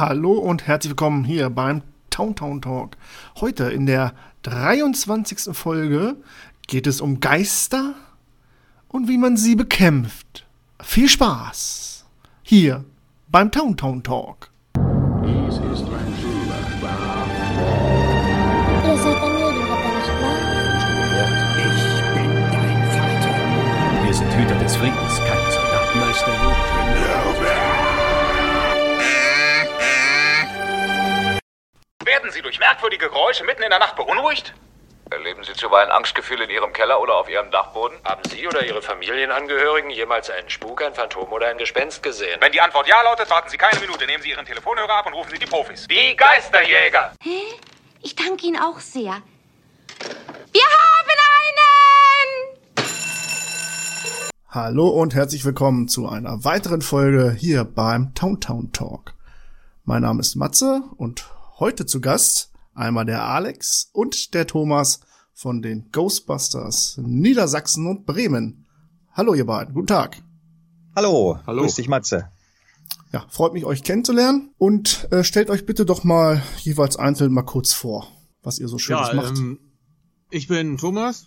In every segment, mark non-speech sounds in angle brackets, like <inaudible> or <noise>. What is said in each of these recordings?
Hallo und herzlich willkommen hier beim Town Town Talk. Heute in der 23. Folge geht es um Geister und wie man sie bekämpft. Viel Spaß hier beim Town Town Talk. Dies ist mein Schüler. Ihr seid Familienretter, nicht wahr? Ich bin dein Vater. Wir sind Hüter des Friedens, Werden Sie durch merkwürdige Geräusche mitten in der Nacht beunruhigt? Erleben Sie zuweilen Angstgefühle in Ihrem Keller oder auf Ihrem Dachboden? Haben Sie oder Ihre Familienangehörigen jemals einen Spuk, ein Phantom oder ein Gespenst gesehen? Wenn die Antwort ja lautet, warten Sie keine Minute. Nehmen Sie Ihren Telefonhörer ab und rufen Sie die Profis. Die Geisterjäger! Hä? Ich danke Ihnen auch sehr. Wir haben einen! Hallo und herzlich willkommen zu einer weiteren Folge hier beim Town Town Talk. Mein Name ist Matze und heute zu Gast einmal der Alex und der Thomas von den Ghostbusters Niedersachsen und Bremen. Hallo ihr beiden, guten Tag. Hallo, Hallo. grüß dich Matze. Ja, freut mich euch kennenzulernen und äh, stellt euch bitte doch mal jeweils einzeln mal kurz vor, was ihr so schönes ja, macht. Ähm, ich bin Thomas,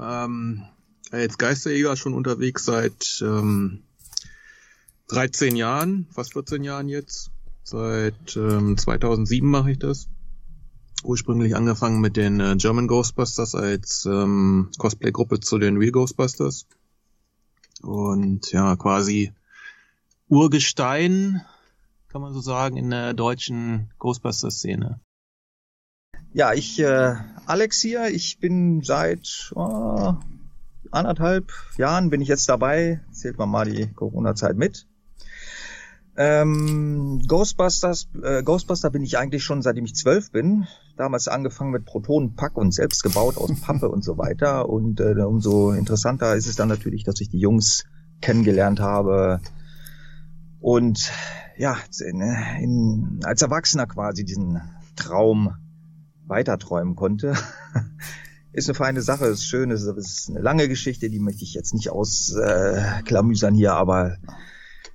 ähm, als Geisterjäger schon unterwegs seit ähm, 13 Jahren, fast 14 Jahren jetzt. Seit ähm, 2007 mache ich das. Ursprünglich angefangen mit den äh, German Ghostbusters als ähm, Cosplay-Gruppe zu den Real Ghostbusters. Und ja, quasi Urgestein, kann man so sagen, in der deutschen Ghostbusters-Szene. Ja, ich, äh, Alex hier, ich bin seit äh, anderthalb Jahren bin ich jetzt dabei, zählt man mal die Corona-Zeit mit. Ähm, Ghostbusters, äh, Ghostbuster bin ich eigentlich schon seitdem ich zwölf bin. Damals angefangen mit Protonenpack und selbst gebaut aus Pappe und so <laughs> weiter. Und äh, umso interessanter ist es dann natürlich, dass ich die Jungs kennengelernt habe und ja, in, in, als Erwachsener quasi diesen Traum weiterträumen konnte. <laughs> ist eine feine Sache, ist schön, ist, ist eine lange Geschichte, die möchte ich jetzt nicht ausklamüsern äh, hier, aber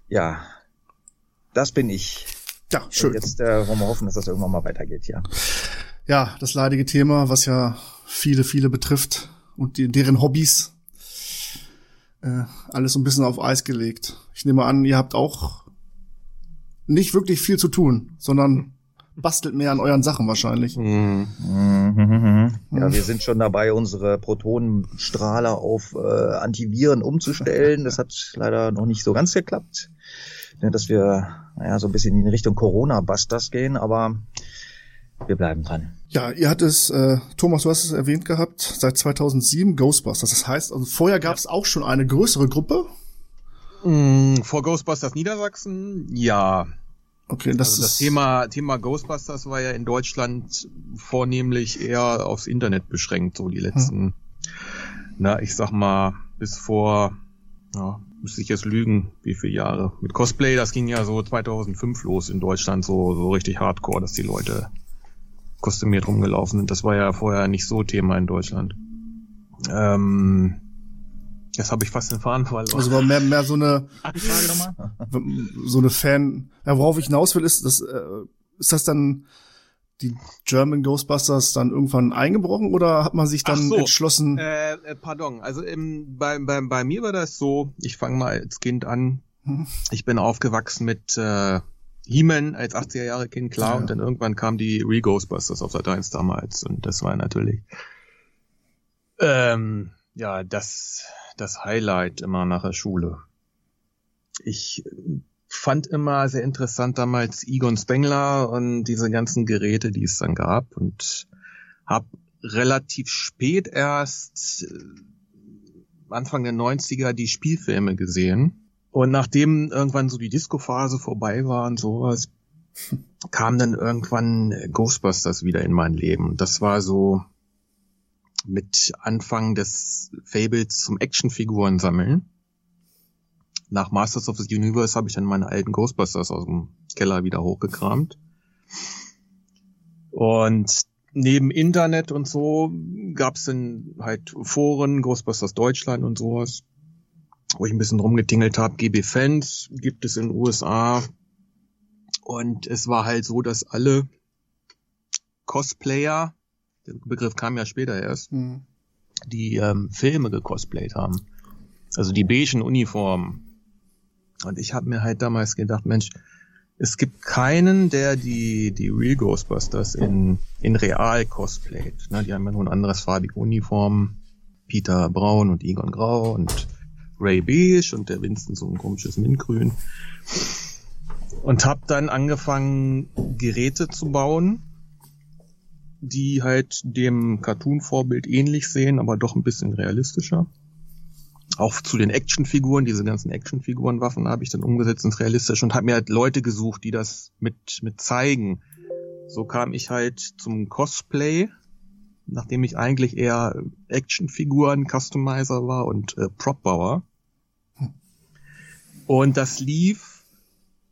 ja, das bin ich. Ja, schön. Und jetzt äh, wollen wir hoffen, dass das irgendwann mal weitergeht, ja. Ja, das leidige Thema, was ja viele, viele betrifft und die, deren Hobbys. Äh, alles so ein bisschen auf Eis gelegt. Ich nehme an, ihr habt auch nicht wirklich viel zu tun, sondern bastelt mehr an euren Sachen wahrscheinlich. Mhm. Mhm. Ja, wir sind schon dabei, unsere Protonenstrahler auf äh, Antiviren umzustellen. Das hat leider noch nicht so ganz geklappt dass wir naja, so ein bisschen in Richtung Corona-Busters gehen, aber wir bleiben dran. Ja, ihr hattet es, äh, Thomas, du hast es erwähnt gehabt, seit 2007 Ghostbusters. Das heißt, also vorher gab es ja. auch schon eine größere Gruppe? Mm, vor Ghostbusters Niedersachsen, ja. Okay, das also das Thema, Thema Ghostbusters war ja in Deutschland vornehmlich eher aufs Internet beschränkt, so die letzten, hm. na, ich sag mal, bis vor ja, müsste ich jetzt lügen, wie viele Jahre. Mit Cosplay, das ging ja so 2005 los in Deutschland, so, so richtig hardcore, dass die Leute kostümiert rumgelaufen sind. Das war ja vorher nicht so Thema in Deutschland. Ähm, jetzt habe ich fast den Faden verloren. Also war mehr, mehr so eine, so eine Fan, ja, worauf ich hinaus will, ist, das, äh, ist das dann, die German Ghostbusters dann irgendwann eingebrochen oder hat man sich dann so, entschlossen? Äh, äh, pardon, also im, bei, bei, bei mir war das so, ich fange mal als Kind an. Hm. Ich bin aufgewachsen mit äh, He-Man als 80er Jahre Kind, klar, ja. und dann irgendwann kam die Re-Ghostbusters auf Sat 1 damals und das war natürlich ähm, ja das, das Highlight immer nach der Schule. Ich fand immer sehr interessant damals Egon Spengler und diese ganzen Geräte, die es dann gab und habe relativ spät erst äh, Anfang der 90er die Spielfilme gesehen. Und nachdem irgendwann so die Disco-Phase vorbei war und sowas, <laughs> kam dann irgendwann Ghostbusters wieder in mein Leben. Das war so mit Anfang des Fables zum Actionfiguren sammeln nach Masters of the Universe habe ich dann meine alten Ghostbusters aus dem Keller wieder hochgekramt. Und neben Internet und so gab's dann halt Foren, Ghostbusters Deutschland und sowas, wo ich ein bisschen rumgetingelt habe. GB Fans gibt es in den USA. Und es war halt so, dass alle Cosplayer, der Begriff kam ja später erst, Hm. die ähm, Filme gecosplayt haben. Also die beigen Uniformen. Und ich habe mir halt damals gedacht, Mensch, es gibt keinen, der die, die Real Ghostbusters in, in real cosplayt. Ne, die haben ja nur ein anderes farbige Uniform. Peter Braun und Egon Grau und Ray Beige und der Winston so ein komisches Mintgrün. Und habe dann angefangen, Geräte zu bauen, die halt dem Cartoon-Vorbild ähnlich sehen, aber doch ein bisschen realistischer. Auch zu den Actionfiguren, diese ganzen Actionfigurenwaffen habe ich dann umgesetzt ins Realistische und habe mir halt Leute gesucht, die das mit, mit zeigen. So kam ich halt zum Cosplay, nachdem ich eigentlich eher Actionfiguren-Customizer war und äh, Prop-Bauer. Und das lief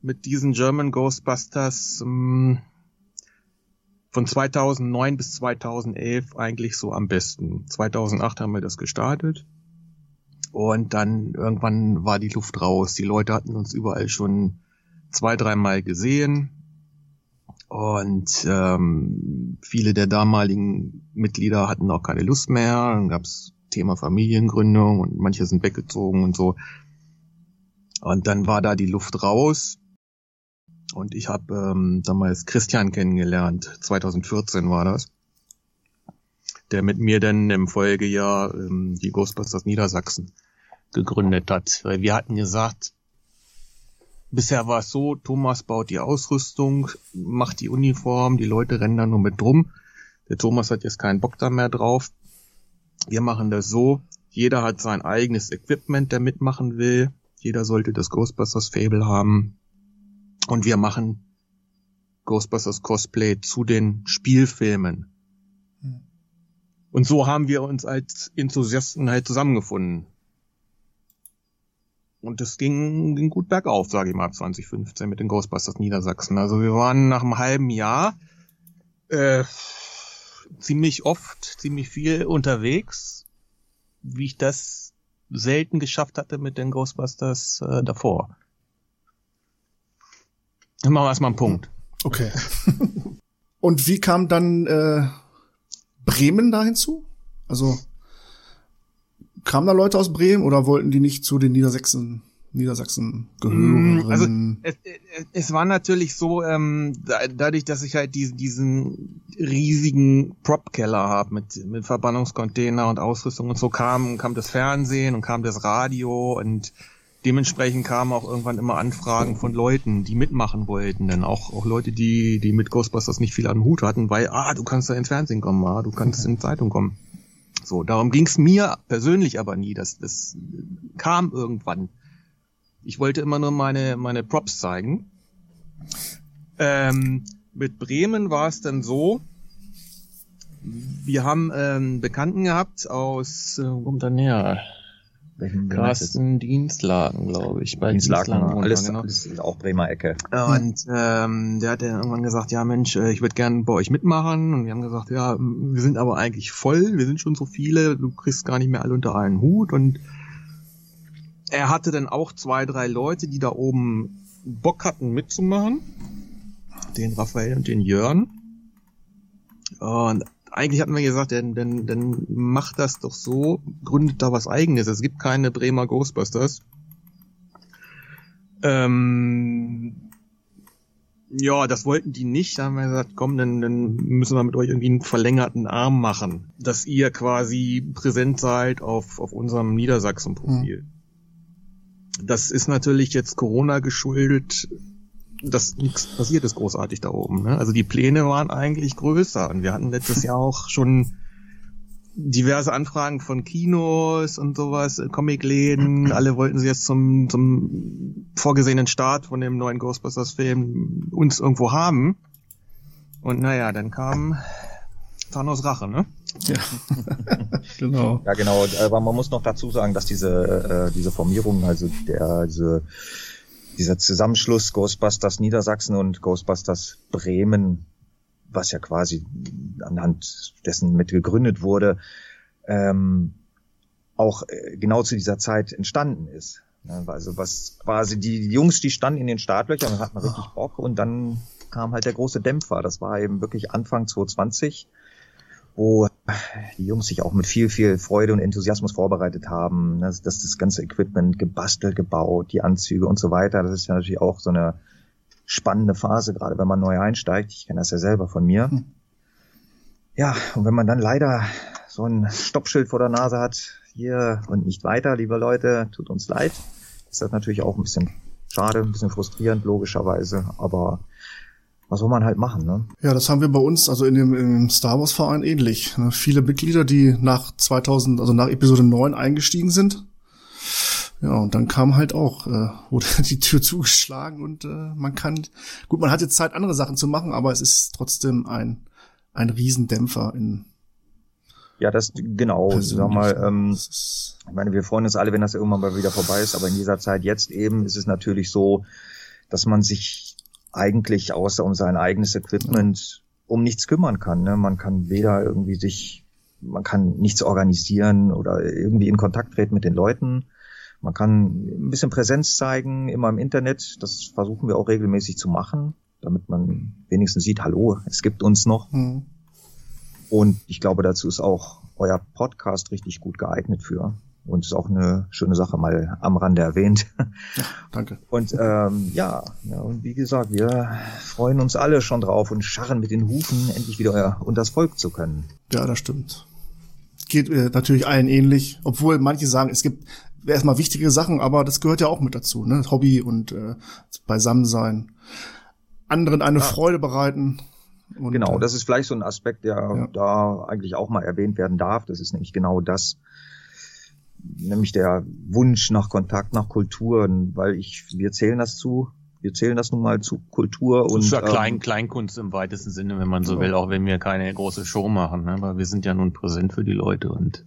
mit diesen German Ghostbusters ähm, von 2009 bis 2011 eigentlich so am besten. 2008 haben wir das gestartet. Und dann irgendwann war die Luft raus. Die Leute hatten uns überall schon zwei, dreimal gesehen. Und ähm, viele der damaligen Mitglieder hatten auch keine Lust mehr. Dann gab's Thema Familiengründung und manche sind weggezogen und so. Und dann war da die Luft raus. Und ich habe ähm, damals Christian kennengelernt. 2014 war das. Der mit mir dann im Folgejahr ähm, die Ghostbusters Niedersachsen gegründet hat. Weil wir hatten gesagt, bisher war es so, Thomas baut die Ausrüstung, macht die Uniform, die Leute rennen da nur mit drum. Der Thomas hat jetzt keinen Bock da mehr drauf. Wir machen das so, jeder hat sein eigenes Equipment, der mitmachen will. Jeder sollte das Ghostbusters Fable haben. Und wir machen Ghostbusters Cosplay zu den Spielfilmen. Und so haben wir uns als Enthusiasten halt zusammengefunden. Und das ging, ging gut bergauf, sage ich mal, ab 2015 mit den Ghostbusters Niedersachsen. Also wir waren nach einem halben Jahr äh, ziemlich oft, ziemlich viel unterwegs, wie ich das selten geschafft hatte mit den Ghostbusters äh, davor. Dann machen wir erstmal einen Punkt. Okay. <laughs> Und wie kam dann äh, Bremen da hinzu? Also kamen da Leute aus Bremen oder wollten die nicht zu den Niedersachsen, Niedersachsen gehören? Also es, es, war natürlich so, ähm, da, dadurch, dass ich halt diesen, diesen riesigen Prop-Keller habe mit, mit Verbannungscontainer und Ausrüstung und so kam, kam das Fernsehen und kam das Radio und dementsprechend kamen auch irgendwann immer Anfragen von Leuten, die mitmachen wollten, denn auch, auch Leute, die, die mit Ghostbusters nicht viel an den Hut hatten, weil, ah, du kannst da ins Fernsehen kommen, ah, du kannst in Zeitung kommen. So, darum ging's mir persönlich aber nie. Das, das kam irgendwann. Ich wollte immer nur meine, meine Props zeigen. Ähm, mit Bremen war es dann so, wir haben ähm, Bekannten gehabt aus, äh, wo kommt er näher? Welchen Carsten Dienstlagen, glaube ich. Bei Dienstlagen, wohnt er, alles, genau. alles ist auch Bremer Ecke. Und ähm, der hat dann irgendwann gesagt, ja Mensch, äh, ich würde gerne bei euch mitmachen. Und wir haben gesagt, ja, wir sind aber eigentlich voll, wir sind schon so viele, du kriegst gar nicht mehr alle unter einen Hut. Und er hatte dann auch zwei, drei Leute, die da oben Bock hatten mitzumachen. Den Raphael und den Jörn. Und eigentlich hatten wir gesagt, dann, dann, dann macht das doch so, gründet da was eigenes. Es gibt keine Bremer Ghostbusters. Ähm, ja, das wollten die nicht. Da haben wir gesagt, komm, dann, dann müssen wir mit euch irgendwie einen verlängerten Arm machen, dass ihr quasi präsent seid auf, auf unserem Niedersachsen-Profil. Das ist natürlich jetzt Corona geschuldet, dass nichts passiert ist großartig da oben. Ne? Also die Pläne waren eigentlich größer und wir hatten letztes Jahr auch schon diverse Anfragen von Kinos und sowas, äh, Comicläden. Alle wollten sie jetzt zum, zum vorgesehenen Start von dem neuen Ghostbusters-Film uns irgendwo haben. Und naja, dann kam Thanos Rache, ne? Ja, <laughs> genau. Ja, genau. Aber man muss noch dazu sagen, dass diese, äh, diese Formierung, also der, diese, dieser Zusammenschluss Ghostbusters Niedersachsen und Ghostbusters Bremen, was ja quasi anhand dessen mit gegründet wurde, ähm, auch äh, genau zu dieser Zeit entstanden ist. Ne, Also was quasi die Jungs, die standen in den Startlöchern und hatten richtig Bock und dann kam halt der große Dämpfer. Das war eben wirklich Anfang 2020, wo die Jungs sich auch mit viel, viel Freude und Enthusiasmus vorbereitet haben. Das, das, das ganze Equipment gebastelt, gebaut, die Anzüge und so weiter. Das ist ja natürlich auch so eine spannende Phase, gerade wenn man neu einsteigt. Ich kenne das ja selber von mir. Ja, und wenn man dann leider so ein Stoppschild vor der Nase hat, hier und nicht weiter, liebe Leute, tut uns leid, ist das natürlich auch ein bisschen schade, ein bisschen frustrierend, logischerweise, aber was soll man halt machen, ne? Ja, das haben wir bei uns, also in dem, im Star Wars Verein ähnlich. Ne? Viele Mitglieder, die nach 2000, also nach Episode 9 eingestiegen sind. Ja, und dann kam halt auch, äh, wurde <laughs> die Tür zugeschlagen und äh, man kann, gut, man hat jetzt Zeit, andere Sachen zu machen, aber es ist trotzdem ein, ein Riesendämpfer in Ja, das genau, persönlich. sag mal, ähm, Ich meine, wir freuen uns alle, wenn das irgendwann mal wieder vorbei ist, aber in dieser Zeit jetzt eben ist es natürlich so, dass man sich eigentlich außer um sein eigenes Equipment um nichts kümmern kann. Ne? Man kann weder irgendwie sich, man kann nichts organisieren oder irgendwie in Kontakt treten mit den Leuten. Man kann ein bisschen Präsenz zeigen, immer im Internet. Das versuchen wir auch regelmäßig zu machen, damit man wenigstens sieht, hallo, es gibt uns noch. hm, Und ich glaube, dazu ist auch euer Podcast richtig gut geeignet für. Und ist auch eine schöne Sache mal am Rande erwähnt. danke. Und ähm, ja, ja, und wie gesagt, wir freuen uns alle schon drauf und scharren mit den Hufen, endlich wieder unter das Volk zu können. Ja, das stimmt. Geht äh, natürlich allen ähnlich, obwohl manche sagen, es gibt erstmal wichtige Sachen, aber das gehört ja auch mit dazu, ne? Hobby und äh, beisammen sein, anderen eine Freude bereiten. Und, Genau, äh, das ist vielleicht so ein Aspekt, der Ja. da eigentlich auch mal erwähnt werden darf. Das ist nämlich genau das, nämlich der Wunsch nach Kontakt, nach Kulturen, weil ich, wir zählen das zu, wir zählen das nun mal zu Kultur und ist ja Klein, ähm, Kleinkunst im weitesten Sinne, wenn man so Ja. will, auch wenn wir keine große Show machen, ne? weil wir sind ja nun präsent für die Leute und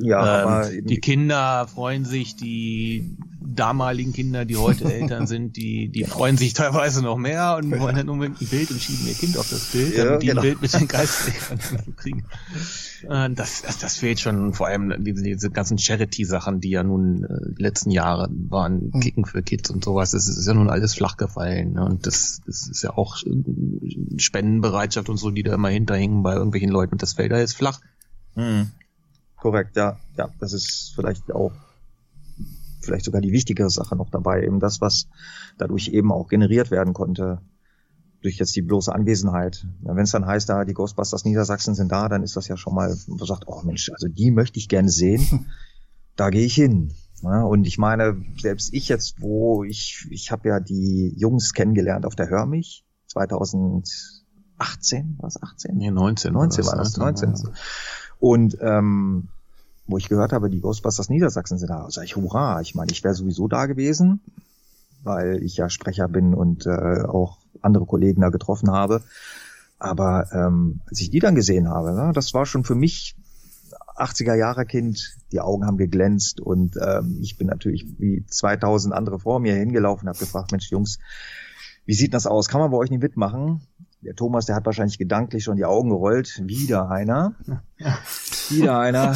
ja, ähm, die Kinder freuen sich, die damaligen Kinder, die heute Eltern sind, die, die freuen sich teilweise noch mehr und wollen dann unbedingt ein Bild und schieben ihr Kind auf das Bild, Ja, damit die genau. ein Bild mit den Geistern <laughs> kriegen. Äh, Das, das, das fehlt schon, vor allem diese, diese ganzen Charity-Sachen, die ja nun äh, die letzten Jahre waren, Hm. Kicken für Kids und sowas, das ist ja nun alles flach gefallen. Ne? Und das, das ist ja auch äh, Spendenbereitschaft und so, die da immer hinterhängen bei irgendwelchen Leuten. Und das fällt da jetzt flach. Hm. Korrekt, ja. Ja, das ist vielleicht auch vielleicht sogar die wichtigere Sache noch dabei, eben das, was dadurch eben auch generiert werden konnte durch jetzt die bloße Anwesenheit. Ja, Wenn es dann heißt, da die Ghostbusters Niedersachsen sind da, dann ist das ja schon mal, man sagt, oh Mensch, also die möchte ich gerne sehen, <laughs> da gehe ich hin. Ja, und ich meine, selbst ich jetzt, wo ich, ich habe ja die Jungs kennengelernt auf der Hör mich 2018, was 18? Nee, 19. 19 war das, 19. Und ähm, wo ich gehört habe, die Ghostbusters Niedersachsen sind da, sag ich, hurra, ich meine, ich wäre sowieso da gewesen, weil ich ja Sprecher bin und äh, auch andere Kollegen da getroffen habe. Aber ähm, als ich die dann gesehen habe, ne, das war schon für mich 80er Jahre Kind, die Augen haben geglänzt und ähm, ich bin natürlich wie 2000 andere vor mir hingelaufen habe gefragt, Mensch Jungs, wie sieht das aus? Kann man bei euch nicht mitmachen? Der Thomas, der hat wahrscheinlich gedanklich schon die Augen gerollt. Wieder einer. Wieder einer.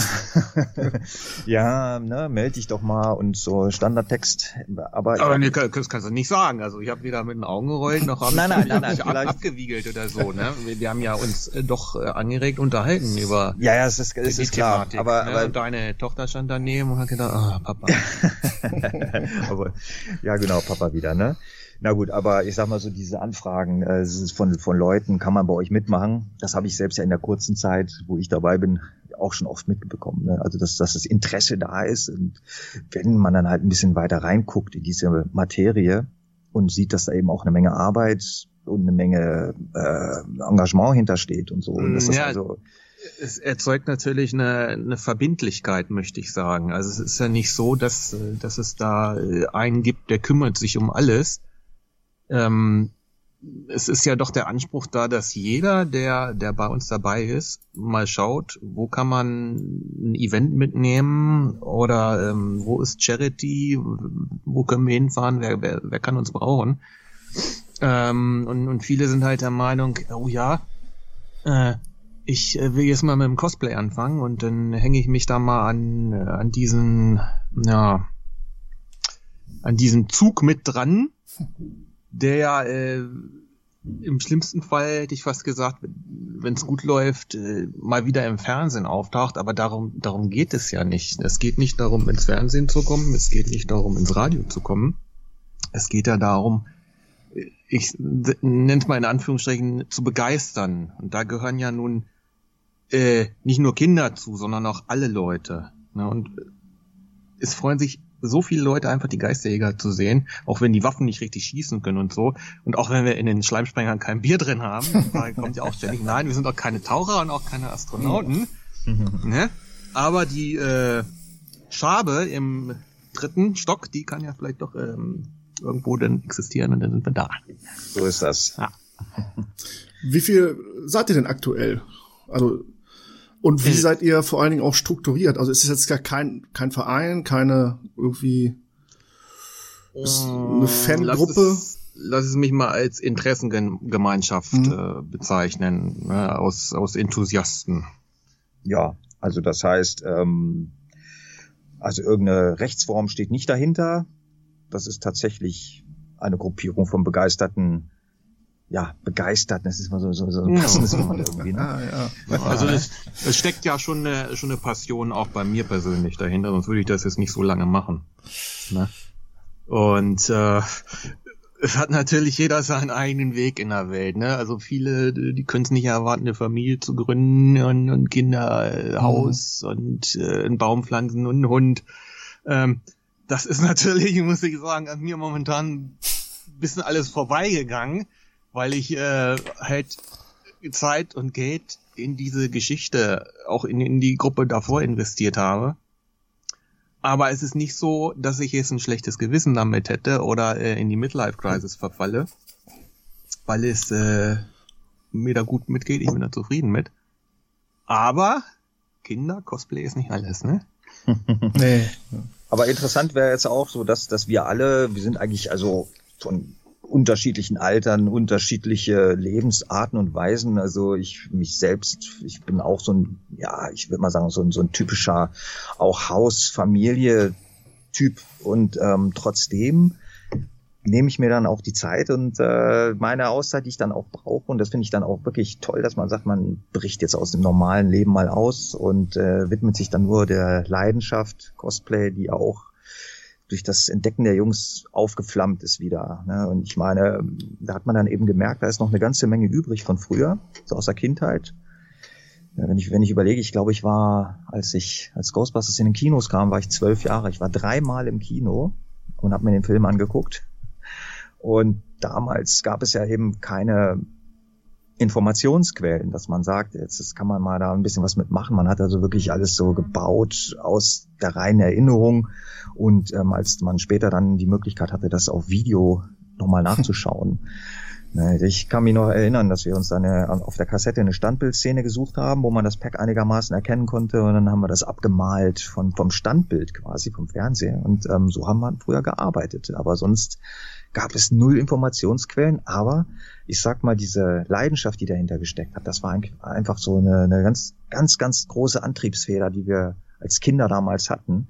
<laughs> ja, ne, melde dich doch mal und so Standardtext. Aber, Aber nee, kann- das kannst du nicht sagen. Also ich habe weder mit den Augen gerollt, noch habe Nein, <laughs> ich nein, nein, nein, ab, abgewiegelt oder so. Ne? Wir, wir haben ja uns äh, doch äh, angeregt unterhalten über ja, ja, es ist, es die ist klar. Thematik. aber, ne? aber und deine Tochter stand daneben und hat gedacht, ah, Papa. <laughs> aber ja, genau, Papa wieder, ne? Na gut, aber ich sag mal so, diese Anfragen äh, von, von Leuten, kann man bei euch mitmachen? Das habe ich selbst ja in der kurzen Zeit, wo ich dabei bin, auch schon oft mitbekommen. Ne? Also, dass, dass das Interesse da ist. Und wenn man dann halt ein bisschen weiter reinguckt in diese Materie und sieht, dass da eben auch eine Menge Arbeit und eine Menge äh, Engagement hintersteht und so. Und das ist Ja, also, es erzeugt natürlich eine, eine Verbindlichkeit, möchte ich sagen. Also es ist ja nicht so, dass, dass es da äh, einen gibt, der kümmert sich um alles. Ähm, es ist ja doch der Anspruch da, dass jeder, der, der bei uns dabei ist, mal schaut, wo kann man ein Event mitnehmen oder ähm, wo ist Charity, wo können wir hinfahren, wer, wer, wer kann uns brauchen. Ähm, und, und viele sind halt der Meinung, oh ja, äh, ich äh, will jetzt mal mit dem Cosplay anfangen und dann hänge ich mich da mal an, äh, an diesen, ja, an diesen Zug mit dran, der ja äh, im schlimmsten Fall hätte ich fast gesagt, wenn es gut läuft, äh, mal wieder im Fernsehen auftaucht, aber darum, darum geht es ja nicht. Es geht nicht darum, ins Fernsehen zu kommen, es geht nicht darum, ins Radio zu kommen. Es geht ja darum, ich nenne es mal in Anführungsstrichen, zu begeistern. Und da gehören ja nun äh, nicht nur Kinder zu, sondern auch alle Leute. Ne? Und es freuen sich so viele Leute einfach die Geisterjäger zu sehen, auch wenn die Waffen nicht richtig schießen können und so. Und auch wenn wir in den Schleimsprengern kein Bier drin haben, <laughs> da kommt ja auch ständig, nein, wir sind auch keine Taucher und auch keine Astronauten. ne? Aber die äh, Schabe im dritten Stock, die kann ja vielleicht doch ähm, irgendwo dann existieren und dann sind wir da. So ist das. Ja. Wie viel seid ihr denn aktuell? Also und wie Äh. seid ihr vor allen Dingen auch strukturiert? Also ist es jetzt gar kein kein Verein, keine irgendwie eine Fangruppe? Lass es, lass es mich mal als Interessengemeinschaft Mhm. äh, bezeichnen, ne, aus, aus Enthusiasten. Ja, also das heißt, ähm, also irgendeine Rechtsform steht nicht dahinter. Das ist tatsächlich eine Gruppierung von begeisterten, ja, begeisterten, das ist mal so, so, so ein Ja. passendes Wort irgendwie, ne? <laughs> Ah, ja. Also es, es steckt ja schon eine, schon eine Passion auch bei mir persönlich dahinter, sonst würde ich das jetzt nicht so lange machen. Ne? Und äh, es hat natürlich jeder seinen eigenen Weg in der Welt. Ne? Also viele, die können es nicht erwarten, eine Familie zu gründen und, und Kinder, äh, Haus und äh, einen Baum pflanzen und einen Hund. Ähm, das ist <laughs> natürlich, muss ich sagen, an mir momentan ein bisschen alles vorbeigegangen, weil ich äh, halt Zeit und Geld in diese Geschichte, auch in, in die Gruppe davor investiert habe. Aber es ist nicht so, dass ich jetzt ein schlechtes Gewissen damit hätte oder äh, in die Midlife-Crisis verfalle, weil es äh, mir da gut mitgeht, ich bin da zufrieden mit. Aber Kinder, Cosplay ist nicht alles, ne? <laughs> Nee. Aber interessant wäre jetzt auch so, dass, dass wir alle, wir sind eigentlich also von unterschiedlichen Altern, unterschiedliche Lebensarten und Weisen. Also ich mich selbst, ich bin auch so ein, ja, ich würde mal sagen, so ein, so ein typischer auch Haus-Familie-Typ und ähm, trotzdem nehme ich mir dann auch die Zeit und äh, meine Auszeit, die ich dann auch brauche. Und das finde ich dann auch wirklich toll, dass man sagt, man bricht jetzt aus dem normalen Leben mal aus und äh, widmet sich dann nur der Leidenschaft Cosplay, die auch durch das Entdecken der Jungs aufgeflammt ist wieder. Ne? Und ich meine, da hat man dann eben gemerkt, da ist noch eine ganze Menge übrig von früher, so aus der Kindheit. Ja, wenn ich, wenn ich überlege, ich glaube, ich war, als ich, als Ghostbusters in den Kinos kam, war ich zwölf Jahre. Ich war dreimal im Kino und habe mir den Film angeguckt. Und damals gab es ja eben keine Informationsquellen, dass man sagt, jetzt das kann man mal da ein bisschen was mitmachen. Man hat also wirklich alles so gebaut aus der reinen Erinnerung. Und ähm, als man später dann die Möglichkeit hatte, das auf Video nochmal <laughs> nachzuschauen, ne, ich kann mich noch erinnern, dass wir uns dann auf der Kassette eine Standbildszene gesucht haben, wo man das Pack einigermaßen erkennen konnte. Und dann haben wir das abgemalt von, vom Standbild quasi, vom Fernseher. Und ähm, so haben wir früher gearbeitet. Aber sonst gab es null Informationsquellen, aber ich sag mal, diese Leidenschaft, die dahinter gesteckt hat, das war einfach so eine, eine ganz, ganz, ganz große Antriebsfeder, die wir als Kinder damals hatten.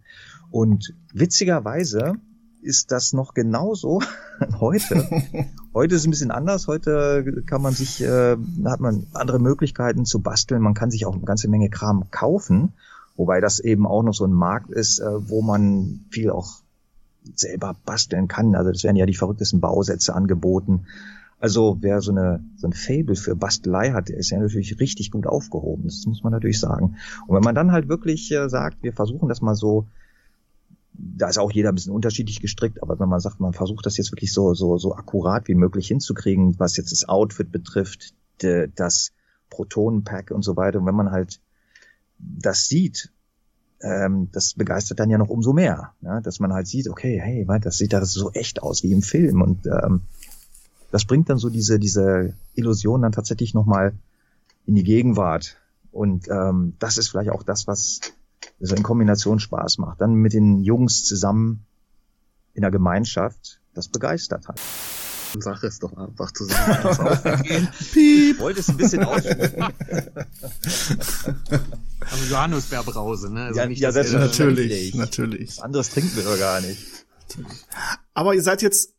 Und witzigerweise ist das noch genauso <laughs> heute. <laughs> Heute ist es ein bisschen anders. Heute kann man sich, äh, hat man andere Möglichkeiten zu basteln. Man kann sich auch eine ganze Menge Kram kaufen. Wobei das eben auch noch so ein Markt ist, äh, wo man viel auch selber basteln kann. Also das werden ja die verrücktesten Bausätze angeboten. Also wer so eine so ein Fable für Bastelei hat, der ist ja natürlich richtig gut aufgehoben. Das muss man natürlich sagen. Und wenn man dann halt wirklich äh, sagt, wir versuchen das mal so, da ist auch jeder ein bisschen unterschiedlich gestrickt, aber wenn man sagt, man versucht das jetzt wirklich so so so akkurat wie möglich hinzukriegen, was jetzt das Outfit betrifft, de, das Protonenpack und so weiter. Und wenn man halt das sieht, ähm, das begeistert dann ja noch umso mehr, ja? dass man halt sieht, okay, hey, das sieht da so echt aus wie im Film und ähm, das bringt dann so diese diese Illusion dann tatsächlich noch mal in die Gegenwart und ähm, das ist vielleicht auch das, was so in Kombination Spaß macht. Dann mit den Jungs zusammen in der Gemeinschaft, das begeistert halt. Sag es doch einfach zusammen. Das <laughs> aufgehen. Ich wollte es ein bisschen ausschmücken. Aber <laughs> Johannisbeerbrause, ne? Also Ja, nicht, ja, das- Natürlich, natürlich. Anderes trinken wir doch gar nicht. Aber ihr seid jetzt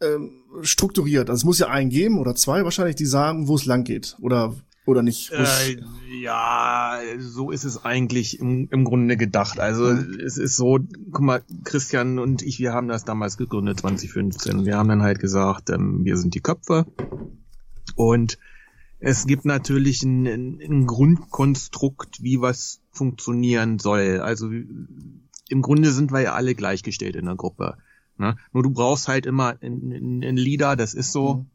ähm, strukturiert. Also es muss ja einen geben oder zwei wahrscheinlich, die sagen, wo es lang geht. Oder oder nicht? Äh, ja, so ist es eigentlich im, im Grunde gedacht. Also mhm. es ist so, guck mal, Christian und ich, wir haben das damals gegründet, 2015. Wir haben dann halt gesagt, ähm, wir sind die Köpfe. Und es gibt natürlich ein, ein Grundkonstrukt, wie was funktionieren soll. Also im Grunde sind wir ja alle gleichgestellt in der Gruppe. Ne? Nur du brauchst halt immer einen, einen Leader, das ist so. Mhm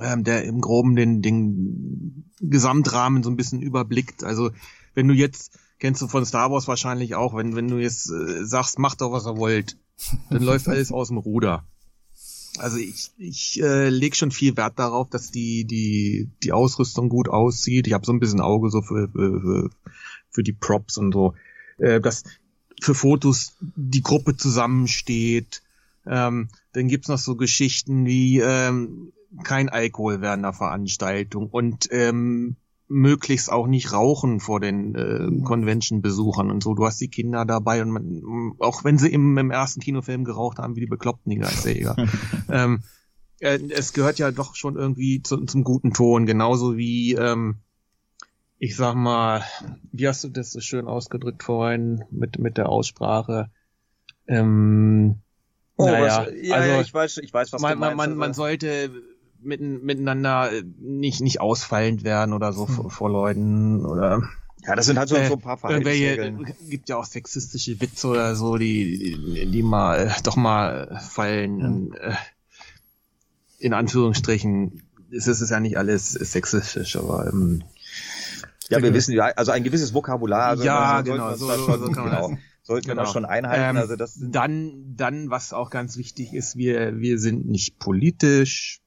ähm, der im Groben den, den Gesamtrahmen so ein bisschen überblickt. Also wenn du jetzt, kennst du von Star Wars wahrscheinlich auch, wenn, wenn du jetzt äh, sagst, macht doch, was ihr wollt, dann läuft <laughs> alles aus dem Ruder. Also ich, ich äh, lege schon viel Wert darauf, dass die, die, die Ausrüstung gut aussieht. Ich habe so ein bisschen Auge so für, für, für die Props und so. Äh, dass für Fotos die Gruppe zusammensteht. Ähm, dann gibt's noch so Geschichten wie ähm, kein Alkohol während der Veranstaltung und ähm, möglichst auch nicht rauchen vor den äh, Convention-Besuchern und so. Du hast die Kinder dabei und man, auch wenn sie im, im ersten Kinofilm geraucht haben, wie die Bekloppten, die Geisterjäger. <laughs> ähm, äh, es gehört ja doch schon irgendwie zu, zum guten Ton, genauso wie, ähm, ich sag mal, wie hast du das so schön ausgedrückt vorhin mit, mit der Aussprache? Ähm, oh, naja, was, ja, also, ja, ich weiß, ich weiß, was man, du meinst. Man, man, man sollte mitten, miteinander äh, nicht, nicht ausfallend werden oder so hm. vor, vor Leuten oder ja, das sind halt so, äh, so ein paar Verhaltensregeln. Irgendwelche, gibt ja auch sexistische Witze oder so, die, die, die mal äh, doch mal fallen. Hm. Äh, in Anführungsstrichen ist es ja nicht alles sexistisch, aber ähm, ja, wir wissen ja, also ein gewisses Vokabular. Also ja, genau, so, so, so kann man genau. das sollten genau. wir das schon einhalten. Ähm, also das dann, dann, was auch ganz wichtig ist, wir, wir sind nicht politisch,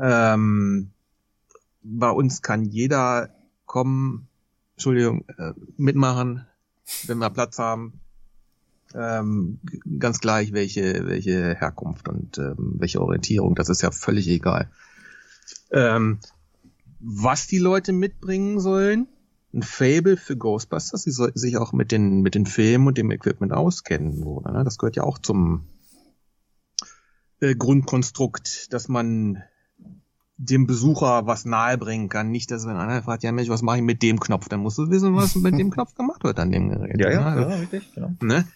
ähm, bei uns kann jeder kommen, Entschuldigung, äh, mitmachen, wenn wir Platz haben. Ähm, ganz gleich, welche, welche Herkunft und ähm, welche Orientierung, das ist ja völlig egal. Ähm, was die Leute mitbringen sollen, ein Fable für Ghostbusters, sie sollten sich auch mit den, mit den Filmen und dem Equipment auskennen, oder? Ne? Das gehört ja auch zum äh, Grundkonstrukt, dass man dem Besucher was nahebringen kann. Nicht, dass wenn einer fragt, ja Mensch, was mache ich mit dem Knopf? Dann musst du wissen, was mit dem Knopf gemacht wird an dem Gerät. Ja, ja, ja, ja richtig, genau. Ne?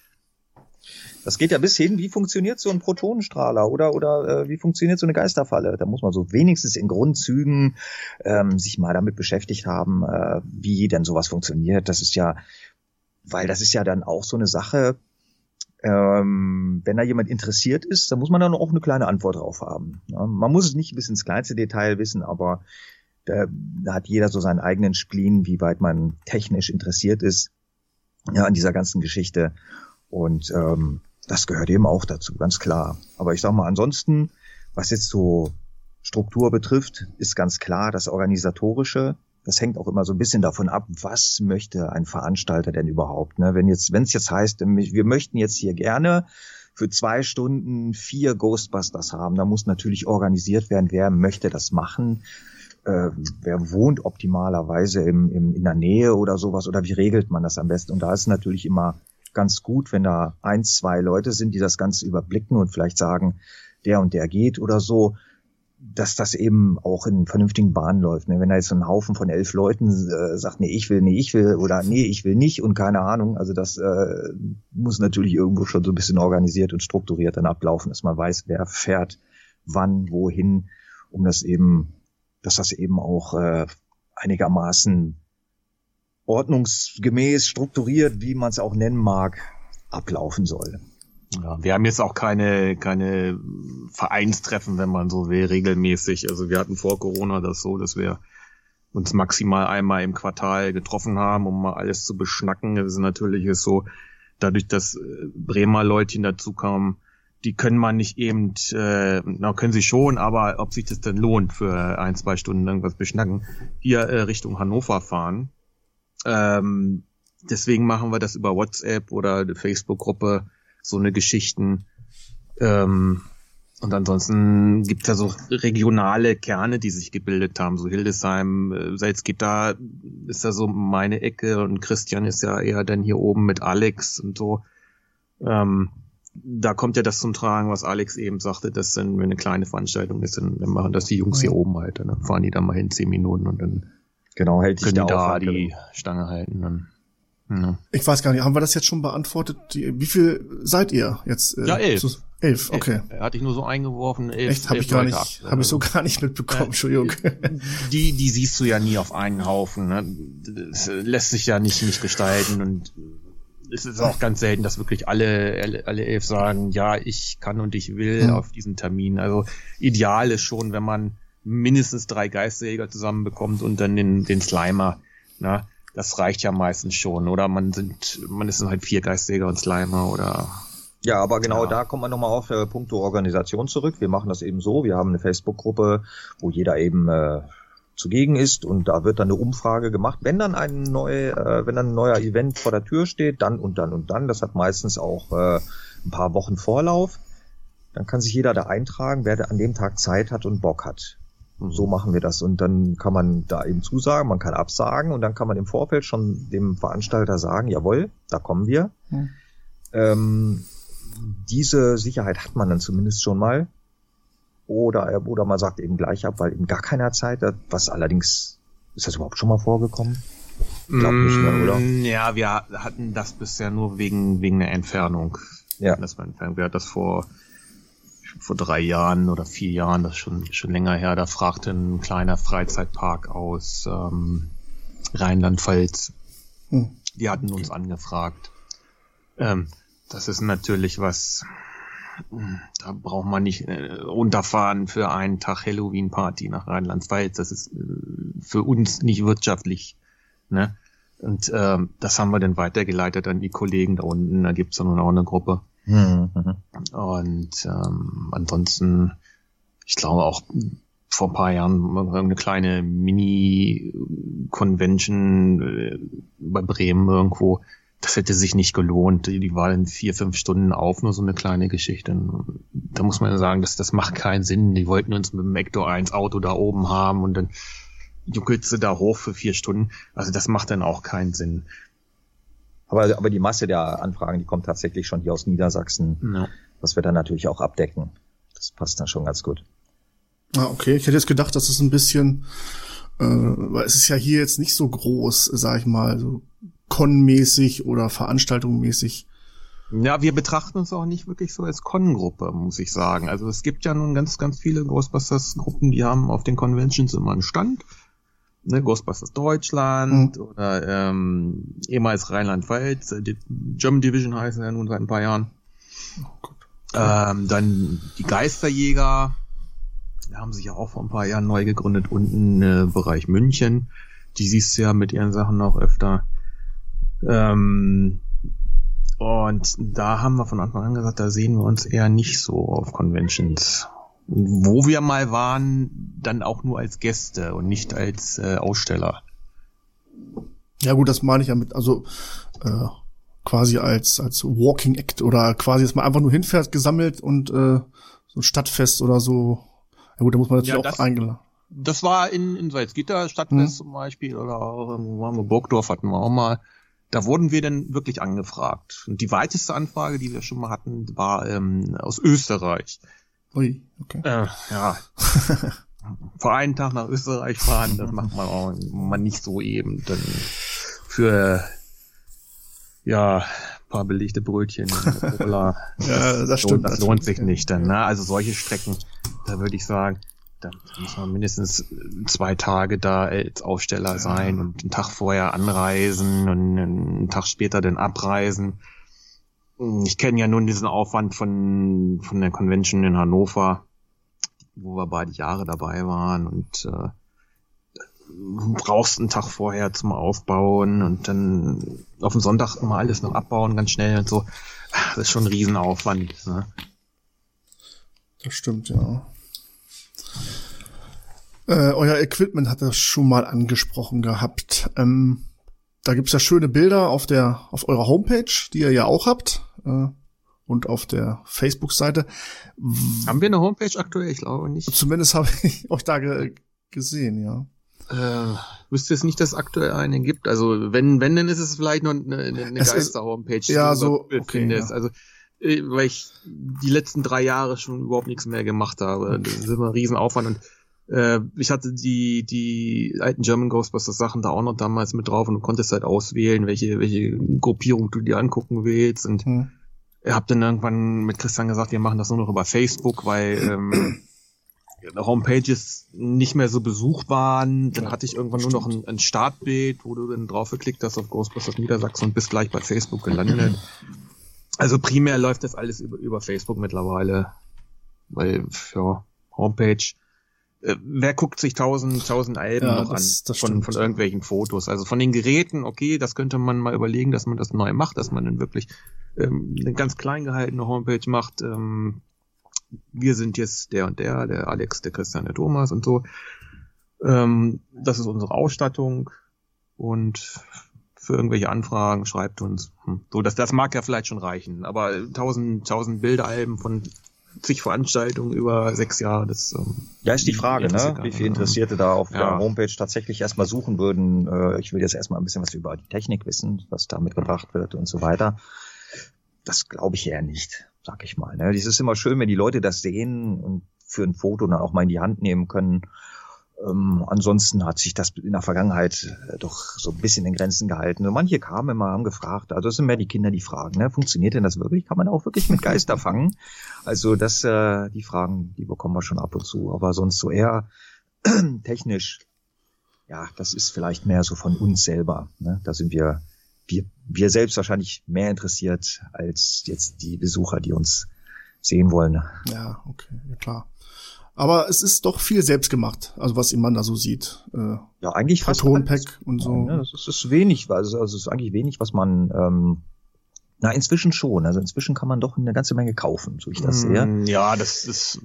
Das geht ja bis hin, wie funktioniert so ein Protonenstrahler oder oder äh, wie funktioniert so eine Geisterfalle? Da muss man so wenigstens in Grundzügen ähm, sich mal damit beschäftigt haben, äh, wie denn sowas funktioniert. Das ist ja, weil das ist ja dann auch so eine Sache, ähm, wenn da jemand interessiert ist, dann muss man dann auch eine kleine Antwort drauf haben. Ja, man muss es nicht bis ins kleinste Detail wissen, aber da, da hat jeder so seinen eigenen Spleen, wie weit man technisch interessiert ist ja, an dieser ganzen Geschichte. Und ähm, das gehört eben auch dazu, ganz klar. Aber ich sag mal, ansonsten, was jetzt so Struktur betrifft, ist ganz klar das Organisatorische das hängt auch immer so ein bisschen davon ab, was möchte ein Veranstalter denn überhaupt. Ne? Wenn jetzt, wenn es jetzt heißt, wir möchten jetzt hier gerne für zwei Stunden vier Ghostbusters haben, da muss natürlich organisiert werden, wer möchte das machen, äh, wer wohnt optimalerweise im, im, in der Nähe oder sowas oder wie regelt man das am besten. Und da ist natürlich immer ganz gut, wenn da ein, zwei Leute sind, die das Ganze überblicken und vielleicht sagen, der und der geht oder so dass das eben auch in vernünftigen Bahnen läuft. Ne? Wenn da jetzt so ein Haufen von elf Leuten äh, sagt, nee, ich will, nee, ich will oder nee, ich will nicht und keine Ahnung, also das äh, muss natürlich irgendwo schon so ein bisschen organisiert und strukturiert dann ablaufen, dass man weiß, wer fährt wann, wohin, um das eben, dass das eben auch äh, einigermaßen ordnungsgemäß strukturiert, wie man es auch nennen mag, ablaufen soll. Ja, wir haben jetzt auch keine, keine Vereinstreffen, wenn man so will, regelmäßig. Also wir hatten vor Corona das so, dass wir uns maximal einmal im Quartal getroffen haben, um mal alles zu beschnacken. Das ist natürlich so, dadurch, dass äh, Bremer Leutchen dazu kamen, die können man nicht eben, äh, na können sie schon, aber ob sich das denn lohnt für ein, zwei Stunden irgendwas beschnacken, hier äh, Richtung Hannover fahren. Ähm, deswegen machen wir das über WhatsApp oder eine Facebook-Gruppe so eine Geschichten. Ähm, und ansonsten gibt's ja so regionale Kerne, die sich gebildet haben. So Hildesheim, äh, Salzgitter ist ja so meine Ecke und Christian ist ja eher dann hier oben mit Alex und so. Ähm, da kommt ja das zum Tragen, was Alex eben sagte, dass dann, wenn eine kleine Veranstaltung ist, dann, dann machen das die Jungs hier oben halt. Dann fahren die da mal hin, zehn Minuten und dann Genau, hält sich können die da Aufwand. die Stange halten. Dann, ja. Ich weiß gar nicht, haben wir das jetzt schon beantwortet? Die, wie viel seid ihr jetzt? äh, Ja, elf. zu- elf, okay. Äh, Hatte ich nur so eingeworfen. Elf, Echt, habe elf ich gar Leute nicht, ab. habe ich so gar nicht mitbekommen, Entschuldigung. die, die siehst du ja nie auf einen Haufen. Ne? Das lässt sich ja nicht, nicht gestalten und es ist auch ganz selten, dass wirklich alle, alle, elf sagen, ja, ich kann und ich will Mhm. auf diesen Termin. Also ideal ist schon, wenn man mindestens drei Geisterjäger zusammenbekommt und dann den, den Slimer. Ne? Das reicht ja meistens schon. Oder man sind, man ist halt vier Geisterjäger und Slimer oder Ja, aber genau Ja. da kommt man nochmal auf äh, Punkto Organisation zurück. Wir machen das eben so. Wir haben eine Facebook-Gruppe, wo jeder eben äh, zugegen ist und da wird dann eine Umfrage gemacht. Wenn dann ein neu, äh, wenn dann ein neuer Event vor der Tür steht, dann und dann und dann. Das hat meistens auch äh, ein paar Wochen Vorlauf. Dann kann sich jeder da eintragen, wer an dem Tag Zeit hat und Bock hat. So machen wir das. Und dann kann man da eben zusagen, man kann absagen und dann kann man im Vorfeld schon dem Veranstalter sagen, jawohl, da kommen wir. Hm. Ähm, diese Sicherheit hat man dann zumindest schon mal. Oder, oder man sagt eben gleich ab, weil eben gar keiner Zeit hat. Was allerdings, ist das überhaupt schon mal vorgekommen? Ich glaub nicht, ne, oder? Mm, Ja, wir hatten das bisher nur wegen, wegen der Entfernung. Ja. Das war Entfernung. Wir hatten das vor, vor drei Jahren oder vier Jahren, das ist schon, schon länger her. Da fragte ein kleiner Freizeitpark aus ähm, Rheinland-Pfalz. Hm. Die hatten uns angefragt. Ähm, das ist natürlich was, da braucht man nicht äh, runterfahren für einen Tag Halloween-Party nach Rheinland-Pfalz. Das ist äh, für uns nicht wirtschaftlich. Ne? Und ähm, das haben wir dann weitergeleitet an die Kollegen da unten. Da gibt's dann auch eine Gruppe. Mhm. Und ähm, ansonsten, ich glaube auch vor ein paar Jahren irgendeine kleine Mini-Convention äh, bei Bremen irgendwo. Das hätte sich nicht gelohnt. Die, war in vier, fünf Stunden auf, nur so eine kleine Geschichte. Da muss man sagen, das, das macht keinen Sinn. Die wollten uns mit dem Ecto 1 Auto da oben haben und dann juckelst du da hoch für vier Stunden. Also das macht dann auch keinen Sinn. Aber, aber die Masse der Anfragen, die kommt tatsächlich schon hier aus Niedersachsen, Ja. was wir dann natürlich auch abdecken. Das passt dann schon ganz gut. Ah, okay. Ich hätte jetzt gedacht, dass es ein bisschen, äh, weil es ist ja hier jetzt nicht so groß, sag ich mal, so Con-mäßig oder Veranstaltungsmäßig. Ja, wir betrachten uns auch nicht wirklich so als Con-Gruppe, muss ich sagen. Also es gibt ja nun ganz, ganz viele Ghostbusters-Gruppen, die haben auf den Conventions immer einen Stand. Ne, Ghostbusters Deutschland oder ähm, ehemals Rheinland-Pfalz, äh, die German Division heißen ja nun seit ein paar Jahren. Ähm, dann die Geisterjäger, die haben sich ja auch vor ein paar Jahren neu gegründet, unten äh, Bereich München. Die siehst du ja mit ihren Sachen auch öfter. Ähm, und da haben wir von Anfang an gesagt, da sehen wir uns eher nicht so auf Conventions. Wo wir mal waren, dann auch nur als Gäste und nicht als äh, Aussteller. Ja gut, das meine ich ja mit, also äh, quasi als als Walking Act oder quasi, dass man einfach nur hinfährt, gesammelt und äh, so ein Stadtfest oder so. Ja gut, da muss man natürlich Ja, auch das- eingeladen. Das war in, in Salzgitter Stadtfest zum Beispiel oder auch irgendwo waren wir Burgdorf hatten wir auch mal. Da wurden wir dann wirklich angefragt. Und die weiteste Anfrage, die wir schon mal hatten, war ähm, aus Österreich. Ui, okay. Äh, ja. <laughs> Vor einen Tag nach Österreich fahren, das macht man auch mal nicht so eben. Dann für ja ein paar belegte Brötchen Cola. <laughs> Ja, das stimmt. Das lohnt sich nicht dann. Ne? Also solche Strecken, da würde ich sagen, da muss man mindestens zwei Tage da als Aufsteller sein und einen Tag vorher anreisen und einen Tag später dann abreisen. Ich kenne ja nun diesen Aufwand von, von der Convention in Hannover, wo wir beide Jahre dabei waren und äh, brauchst einen Tag vorher zum Aufbauen und dann auf den Sonntag immer alles noch abbauen, ganz schnell und so. Das ist schon ein Riesenaufwand. Ne? Das stimmt, ja. Äh, euer Equipment hat das schon mal angesprochen gehabt. Ähm, da gibt's ja schöne Bilder auf der auf eurer Homepage, die ihr ja auch habt, äh, und auf der Facebook-Seite. Haben wir eine Homepage aktuell? Ich glaube nicht. Zumindest habe ich <laughs> euch da ge gesehen, ja. Äh, wüsste es nicht, dass es aktuell eine gibt. Also wenn, wenn, dann ist es vielleicht noch eine, eine Geister-Homepage. ja, so, okay, findest. ja. Also äh, weil ich die letzten drei Jahre schon überhaupt nichts mehr gemacht habe. Das ist immer ein Riesenaufwand und äh, ich hatte die, die alten German Ghostbusters Sachen da auch noch damals mit drauf und du konntest halt auswählen, welche, welche Gruppierung du dir angucken willst und Hm. ich habe dann irgendwann mit Christian gesagt, wir machen das nur noch über Facebook, weil ähm, <clears throat> Homepages nicht mehr so besucht waren. Dann Ja, hatte ich irgendwann nur noch ein, ein Startbild, wo du dann drauf geklickt hast auf Ghostbusters Niedersachsen und bist gleich bei Facebook gelandet. <clears throat> Also primär läuft das alles über, über Facebook mittlerweile, weil ja Homepage. Äh, wer guckt sich tausend, tausend Alben Ja, noch das- an das von, stimmt. von irgendwelchen Fotos? Also von den Geräten, okay, das könnte man mal überlegen, dass man das neu macht, dass man dann wirklich ähm, eine ganz klein gehaltene Homepage macht. Ähm, wir sind jetzt der und der, der Alex, der Christian, der Thomas und so. Ähm, das ist unsere Ausstattung und für irgendwelche Anfragen schreibt uns. Hm. So, das, das mag ja vielleicht schon reichen, aber tausend, tausend Bilderalben von zig Veranstaltungen über sechs Jahre, das ähm, Ja, ist die Frage, ne? wie viele. Interessierte da auf Ja. der Homepage tatsächlich erstmal suchen würden. Äh, ich will jetzt erstmal ein bisschen was über die Technik wissen, was da mitgebracht wird und so weiter. Das glaube ich eher nicht, sag ich mal. Ne? Es ist immer schön, wenn die Leute das sehen und für ein Foto dann auch mal in die Hand nehmen können. Ähm, ansonsten hat sich das in der Vergangenheit äh, doch so ein bisschen in Grenzen gehalten. Und manche kamen immer, haben gefragt, also es sind mehr die Kinder, die fragen, ne? funktioniert denn das wirklich? Kann man auch wirklich mit Geister fangen? Also das, äh, die Fragen, die bekommen wir schon ab und zu, aber sonst so eher <clears throat> technisch, ja, das ist vielleicht mehr so von uns selber. Ne? Da sind wir, wir, wir selbst wahrscheinlich mehr interessiert als jetzt die Besucher, die uns sehen wollen. Ja, okay, ja klar. Aber es ist doch viel selbst gemacht, also was man da so sieht. Äh, Ja, eigentlich fast alles. und so. Ja, das ist, wenig, also, also es ist eigentlich wenig, was man, ähm, na, inzwischen schon. Also inzwischen kann man doch eine ganze Menge kaufen, so ich das sehe. Mm, Ja, das ist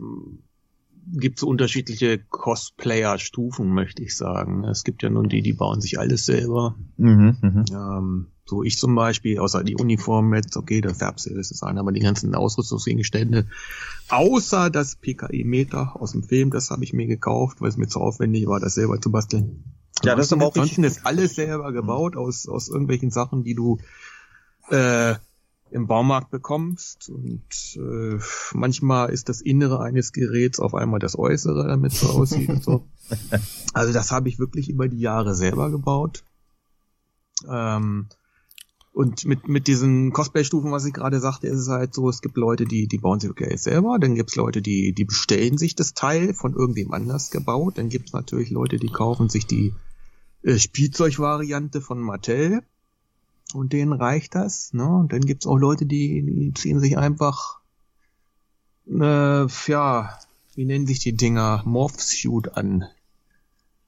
gibt so unterschiedliche Cosplayer-Stufen, möchte ich sagen. Es gibt ja nun die, die bauen sich alles selber. Mhm, mhm. Ähm, so ich zum Beispiel, außer die Uniform jetzt, okay, da färbst du das an, aber die ganzen Ausrüstungsgegenstände, außer das PKI-Meter aus dem Film, das habe ich mir gekauft, weil es mir zu aufwendig war, das selber zu basteln. Ja, das ist aber auch Ansonsten ist alles selber gebaut aus, aus irgendwelchen Sachen, die du äh, im Baumarkt bekommst und äh, manchmal ist das Innere eines Geräts auf einmal das Äußere, damit so aussieht und so. <laughs> Also das habe ich wirklich über die Jahre selber gebaut. Ähm, und mit, mit diesen Cosplay-Stufen, was ich gerade sagte, ist es halt so, es gibt Leute, die, die bauen sich wirklich selber, dann gibt's Leute, die, die bestellen sich das Teil von irgendwem anders gebaut, dann gibt's natürlich Leute, die kaufen sich die äh, Spielzeugvariante von Mattel und denen reicht das, ne? Und dann gibt's auch Leute, die, die ziehen sich einfach äh, ja, wie nennen sich die Dinger? Morphsuit an.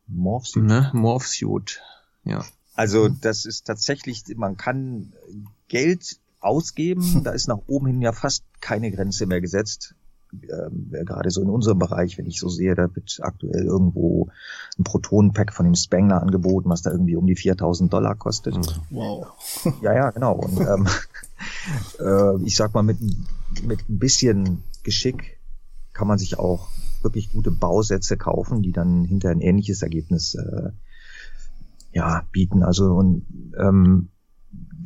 Morphsuit. Ne? Morphsuit. Ja. Also das ist tatsächlich, man kann Geld ausgeben, <laughs> da ist nach oben hin ja fast keine Grenze mehr gesetzt. Ähm, gerade so in unserem Bereich, wenn ich so sehe, da wird aktuell irgendwo ein Protonenpack von dem Spengler angeboten, was da irgendwie um die 4000 Dollar kostet. wow. Ja, ja, genau. Und <laughs> ähm, äh, ich sag mal, mit, mit ein bisschen Geschick kann man sich auch wirklich gute Bausätze kaufen, die dann hinter ein ähnliches Ergebnis äh, ja, bieten. Also und ähm,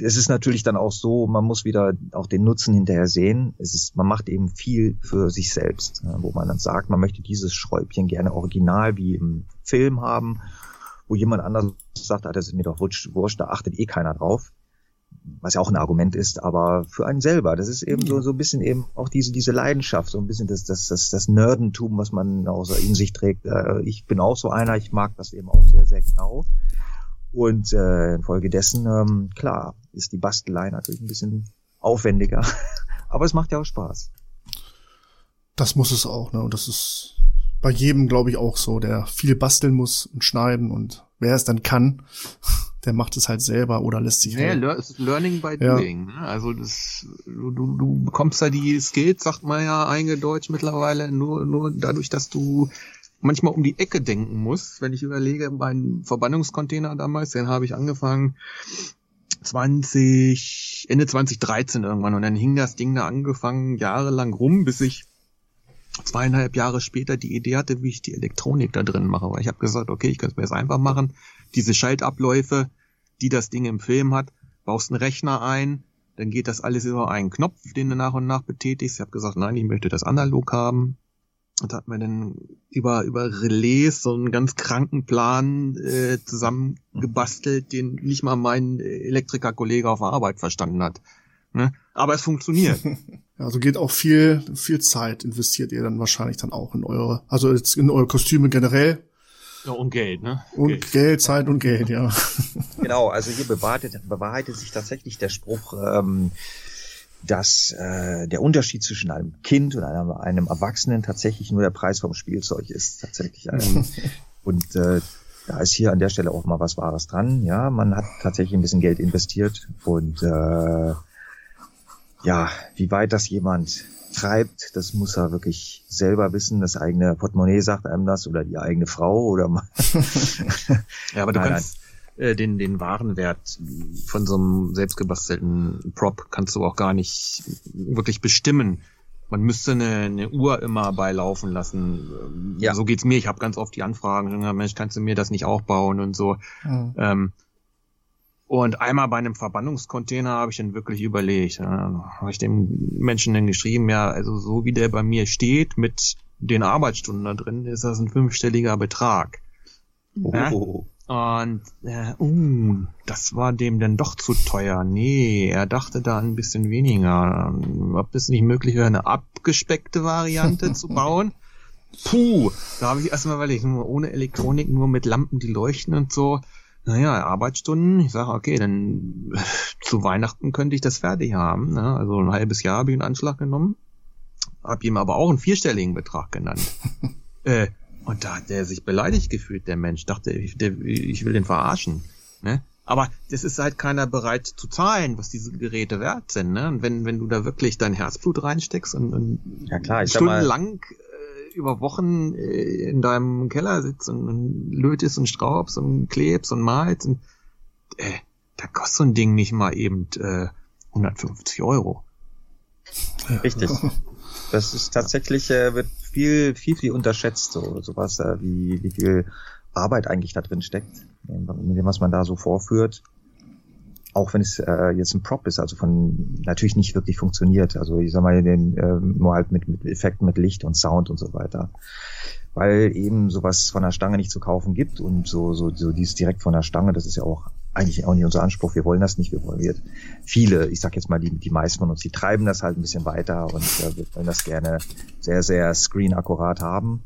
es ist natürlich dann auch so, man muss wieder auch den Nutzen hinterher sehen. Es ist, man macht eben viel für sich selbst, ja, wo man dann sagt, man möchte dieses Schräubchen gerne original wie im Film haben, wo jemand anders sagt, ah, das ist mir doch wurscht, da achtet eh keiner drauf was ja auch ein Argument ist, aber für einen selber. Das ist eben so, so ein bisschen eben auch diese, diese Leidenschaft, so ein bisschen das, das, das, das Nerdentum, was man so in sich trägt. Äh, Ich bin auch so einer, ich mag das eben auch sehr, sehr genau. Und äh, infolgedessen, ähm, klar, ist die Bastelei natürlich ein bisschen aufwendiger. <laughs> aber es macht ja auch Spaß. Das muss es auch, ne? Und das ist bei jedem, glaube ich, auch so, der viel basteln muss und schneiden und wer es dann kann, <laughs> der macht es halt selber oder lässt sich Nee, halt. es ist Learning by Ja. Doing. Ne? Also das, du, du, du bekommst da die Skills, sagt man ja eingedeutscht mittlerweile, nur, nur dadurch, dass du manchmal um die Ecke denken musst. Wenn ich überlege, mein Verbannungscontainer damals, den habe ich angefangen 20, Ende 2013 irgendwann und dann hing das Ding da angefangen jahrelang rum, bis ich zweieinhalb Jahre später die Idee hatte, wie ich die Elektronik da drin mache. Weil ich habe gesagt, okay, ich kann es mir jetzt einfach machen. Diese Schaltabläufe, die das Ding im Film hat, baust einen Rechner ein, dann geht das alles über einen Knopf, den du nach und nach betätigst. Ich habe gesagt, nein, ich möchte das analog haben. Und hat mir dann über, über Relais so einen ganz kranken Plan äh, zusammengebastelt, den nicht mal mein Elektrikerkollege auf der Arbeit verstanden hat. Ne? Aber es funktioniert. <laughs> Also geht auch viel, viel Zeit investiert ihr dann wahrscheinlich dann auch in eure, also jetzt in eure Kostüme generell. Ja, und Geld, ne? Und Geld, Geld Zeit und Geld, ja. Genau, also hier bewahrheitet, bewahrheitet sich tatsächlich der Spruch, ähm, dass äh, der Unterschied zwischen einem Kind und einem, einem Erwachsenen tatsächlich nur der Preis vom Spielzeug ist. Tatsächlich. Ein, und äh, da ist hier an der Stelle auch mal was Wahres dran. Ja, man hat tatsächlich ein bisschen Geld investiert und äh, ja, wie weit das jemand treibt, das muss er wirklich selber wissen. Das eigene Portemonnaie sagt einem das oder die eigene Frau oder mal. <laughs> ja, aber du nein, kannst. Äh, den den Warenwert von so einem selbstgebastelten Prop kannst du auch gar nicht wirklich bestimmen. Man müsste eine, eine Uhr immer beilaufen lassen. Ja. So geht's mir. Ich habe ganz oft die Anfragen, Mensch, kannst du mir das nicht auch bauen und so. Mhm. Ähm, und einmal bei einem Verbannungscontainer habe ich dann wirklich überlegt, ja, habe ich dem Menschen dann geschrieben, ja, also so wie der bei mir steht, mit den Arbeitsstunden da drin, ist das ein fünfstelliger Betrag. Oh. Ja? Und äh, uh, das war dem dann doch zu teuer. Nee, er dachte da ein bisschen weniger. Ob es nicht möglich wäre, eine abgespeckte Variante zu <laughs> bauen? Puh, da habe ich erstmal weil ich nur ohne Elektronik, nur mit Lampen, die leuchten und so naja, Arbeitsstunden, ich sage, okay, dann äh, zu Weihnachten könnte ich das fertig haben. Ne? Also ein halbes Jahr habe ich in Anschlag genommen. Hab ihm aber auch einen vierstelligen Betrag genannt. <laughs> äh, und da hat der sich beleidigt gefühlt, der Mensch. Dachte, ich, der, ich will den verarschen. Ne? Aber das ist halt keiner bereit zu zahlen, was diese Geräte wert sind. Ne? Und wenn, wenn du da wirklich dein Herzblut reinsteckst und, und ja, klar, ich stundenlang über Wochen äh, in deinem Keller sitzt und, und lötest und schraubst und klebst und malst und äh, da kostet so ein Ding nicht mal eben äh, 150 Euro. Richtig. <laughs> Das ist tatsächlich, äh, wird viel, viel, viel unterschätzt, so sowas, äh, wie, wie viel Arbeit eigentlich da drin steckt, mit dem, was man da so vorführt auch wenn es äh, jetzt ein Prop ist, also von natürlich nicht wirklich funktioniert. Also ich sag mal, den, äh, nur halt mit, mit Effekten, mit Licht und Sound und so weiter. Weil eben sowas von der Stange nicht zu kaufen gibt und so, so, so dies direkt von der Stange, das ist ja auch eigentlich auch nicht unser Anspruch. Wir wollen das nicht, wir wollen wir viele, ich sag jetzt mal, die, die meisten von uns, die treiben das halt ein bisschen weiter und äh, wir wollen das gerne sehr, sehr screen-akkurat haben.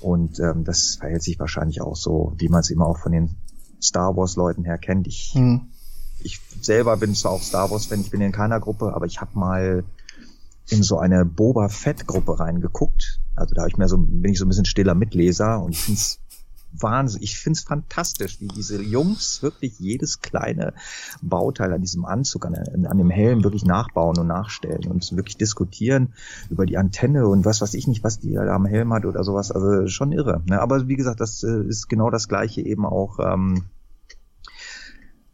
Und ähm, das verhält sich wahrscheinlich auch so, wie man es immer auch von den Star Wars Leuten her kennt. Ich hm ich selber bin zwar auch Star Wars Fan, ich bin in keiner Gruppe, aber ich habe mal in so eine Boba Fett Gruppe reingeguckt. Also da hab ich mir so bin ich so ein bisschen stiller Mitleser und ich find's Wahnsinn. Ich find's fantastisch, wie diese Jungs wirklich jedes kleine Bauteil an diesem Anzug, an, an, dem Helm wirklich nachbauen und nachstellen und wirklich diskutieren über die Antenne und was weiß ich nicht, was die da am Helm hat oder sowas. Also schon irre. Ne? Aber wie gesagt, das äh, ist genau das gleiche eben auch ähm,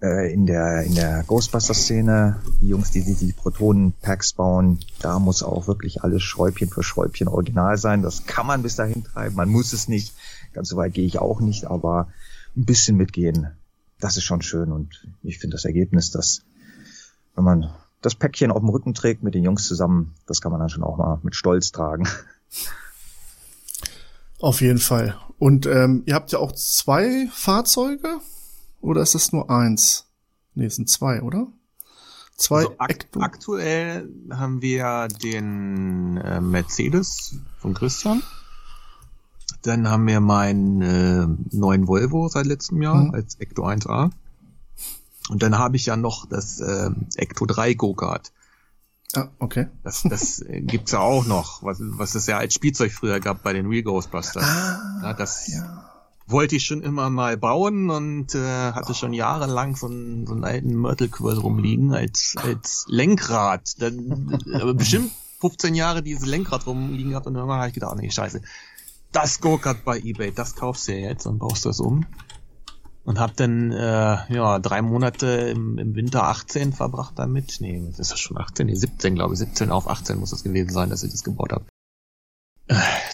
äh, in der in der Ghostbuster-Szene, die Jungs, die die, die Protonen-Packs bauen, da muss auch wirklich alles Schräubchen für Schräubchen original sein. Das kann man bis dahin treiben, man muss es nicht. Ganz so weit gehe ich auch nicht, aber ein bisschen mitgehen, das ist schon schön und ich finde das Ergebnis, dass wenn man das Päckchen auf dem Rücken trägt mit den Jungs zusammen, das kann man dann schon auch mal mit Stolz tragen. <laughs> Auf jeden Fall. Und ähm, ihr habt ja auch zwei Fahrzeuge. Oder ist das nur eins? Nee, es sind zwei, oder? Zwei also ak aktuell haben wir den äh, Mercedes von Christian. Dann haben wir meinen äh, neuen Volvo seit letztem Jahr mhm. als Ecto 1A. Und dann habe ich ja noch das äh, Ecto 3 Go-Kart. Ah, okay. Das, das äh, gibt's ja auch noch, was, was es ja als Spielzeug früher gab bei den Real Ghostbusters. Ah, ja, das, ja wollte ich schon immer mal bauen und äh, hatte schon jahrelang so einen, so einen alten Mörtelquirl rumliegen als, als Lenkrad. Dann, aber bestimmt 15 Jahre dieses Lenkrad rumliegen gehabt und irgendwann habe ich gedacht, nee, scheiße. Das Go-Kart bei Ebay, das kaufst du ja jetzt und baust das um. Und hab dann äh, ja drei Monate im, im Winter 18 verbracht damit. Nee, das ist schon 18, nee, 17 glaube ich. 17 auf 18 muss das gewesen sein, dass ich das gebaut habe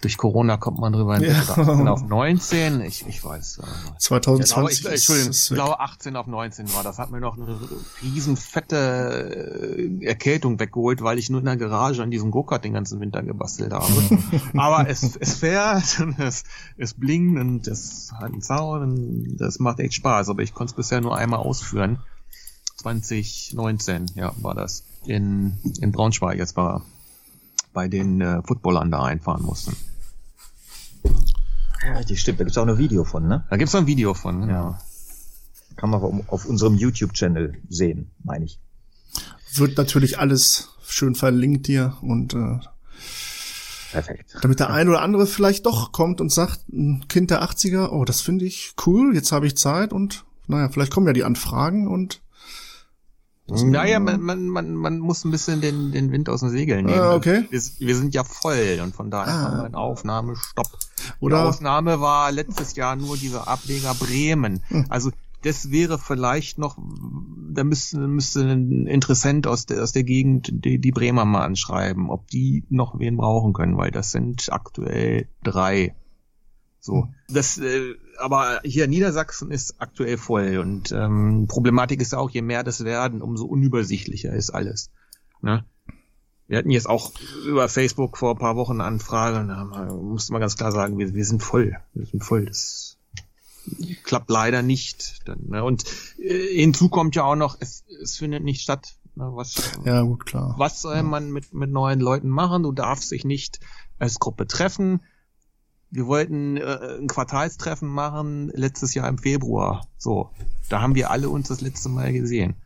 durch Corona kommt man drüber hinweg. Ja. 18 auf 19, ich, ich weiß. äh, 2020 Genau, ich, Entschuldigung, ist ich glaube 18 auf 19 war. Das hat mir noch eine riesen fette äh, Erkältung weggeholt, weil ich nur in der Garage an diesem Go-Kart den ganzen Winter gebastelt habe. <laughs> Aber es, es fährt und es, es blinkt und es hat einen Sound und das macht echt Spaß. Aber ich konnte es bisher nur einmal ausführen. 2019, ja, war das. In, in Braunschweig, jetzt war bei den äh, Footballern da einfahren mussten. Ja, richtig, stimmt. Da gibt's auch ein Video von, ne? Da gibt's noch ein Video von, genau. Ja. Kann man auf- auf unserem YouTube-Channel sehen, meine ich. Wird natürlich alles schön verlinkt hier und äh, Perfekt. damit der ein oder andere vielleicht doch kommt und sagt, ein Kind der 80er, oh, das finde ich cool, jetzt habe ich Zeit und naja, vielleicht kommen ja die Anfragen und Naja, man, man, man, man muss ein bisschen den, den Wind aus den Segeln nehmen. Ah, okay. Wir, wir sind ja voll und von daher Ah. haben wir einen Aufnahmestopp. Oder- Die Ausnahme war letztes Jahr nur dieser Ableger Bremen. Hm. Also das wäre vielleicht noch, da müsste, müsste ein Interessent aus der, aus der Gegend die, die Bremer mal anschreiben, ob die noch wen brauchen können, weil das sind aktuell drei. So. Das, äh, aber hier Niedersachsen ist aktuell voll und ähm, Problematik ist auch, je mehr das werden, umso unübersichtlicher ist alles. Ne? Wir hatten jetzt auch über Facebook vor ein paar Wochen eine Anfrage und da musste man ganz klar sagen, wir, wir sind voll. Wir sind voll. Das klappt leider nicht. Dann, ne? Und äh, hinzu kommt ja auch noch, es, es findet nicht statt. Ne? Was, ja gut, klar. was soll man mit, mit neuen Leuten machen? Du darfst dich nicht als Gruppe treffen. Wir wollten äh, ein Quartalstreffen machen letztes Jahr im Februar. So, da haben wir alle uns das letzte Mal gesehen.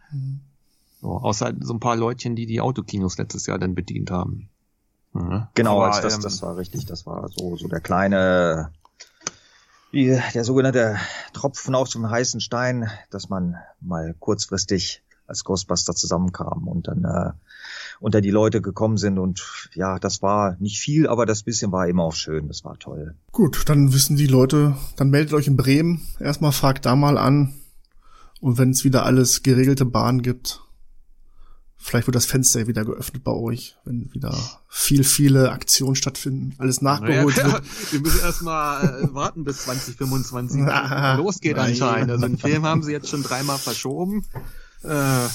So, außer so ein paar Leutchen, die die Autokinos letztes Jahr dann bedient haben. Ja. Genau, Aber, das, ähm, das war richtig. Das war so, so der kleine, wie, der sogenannte Tropfen auf dem heißen Stein, dass man mal kurzfristig als Ghostbuster zusammenkam und dann äh, unter die Leute gekommen sind und ja, das war nicht viel, aber das bisschen war immer auch schön, das war toll. Gut, dann wissen die Leute, dann meldet euch in Bremen, erstmal fragt da mal an und wenn es wieder alles geregelte Bahn gibt, vielleicht wird das Fenster wieder geöffnet bei euch, wenn wieder viel, viele Aktionen stattfinden, alles nachgeholt Ja, wird. wir müssen erstmal äh, warten bis <laughs> 2025 Ah, losgeht nein. anscheinend. Also den Film haben sie jetzt schon dreimal verschoben. Äh,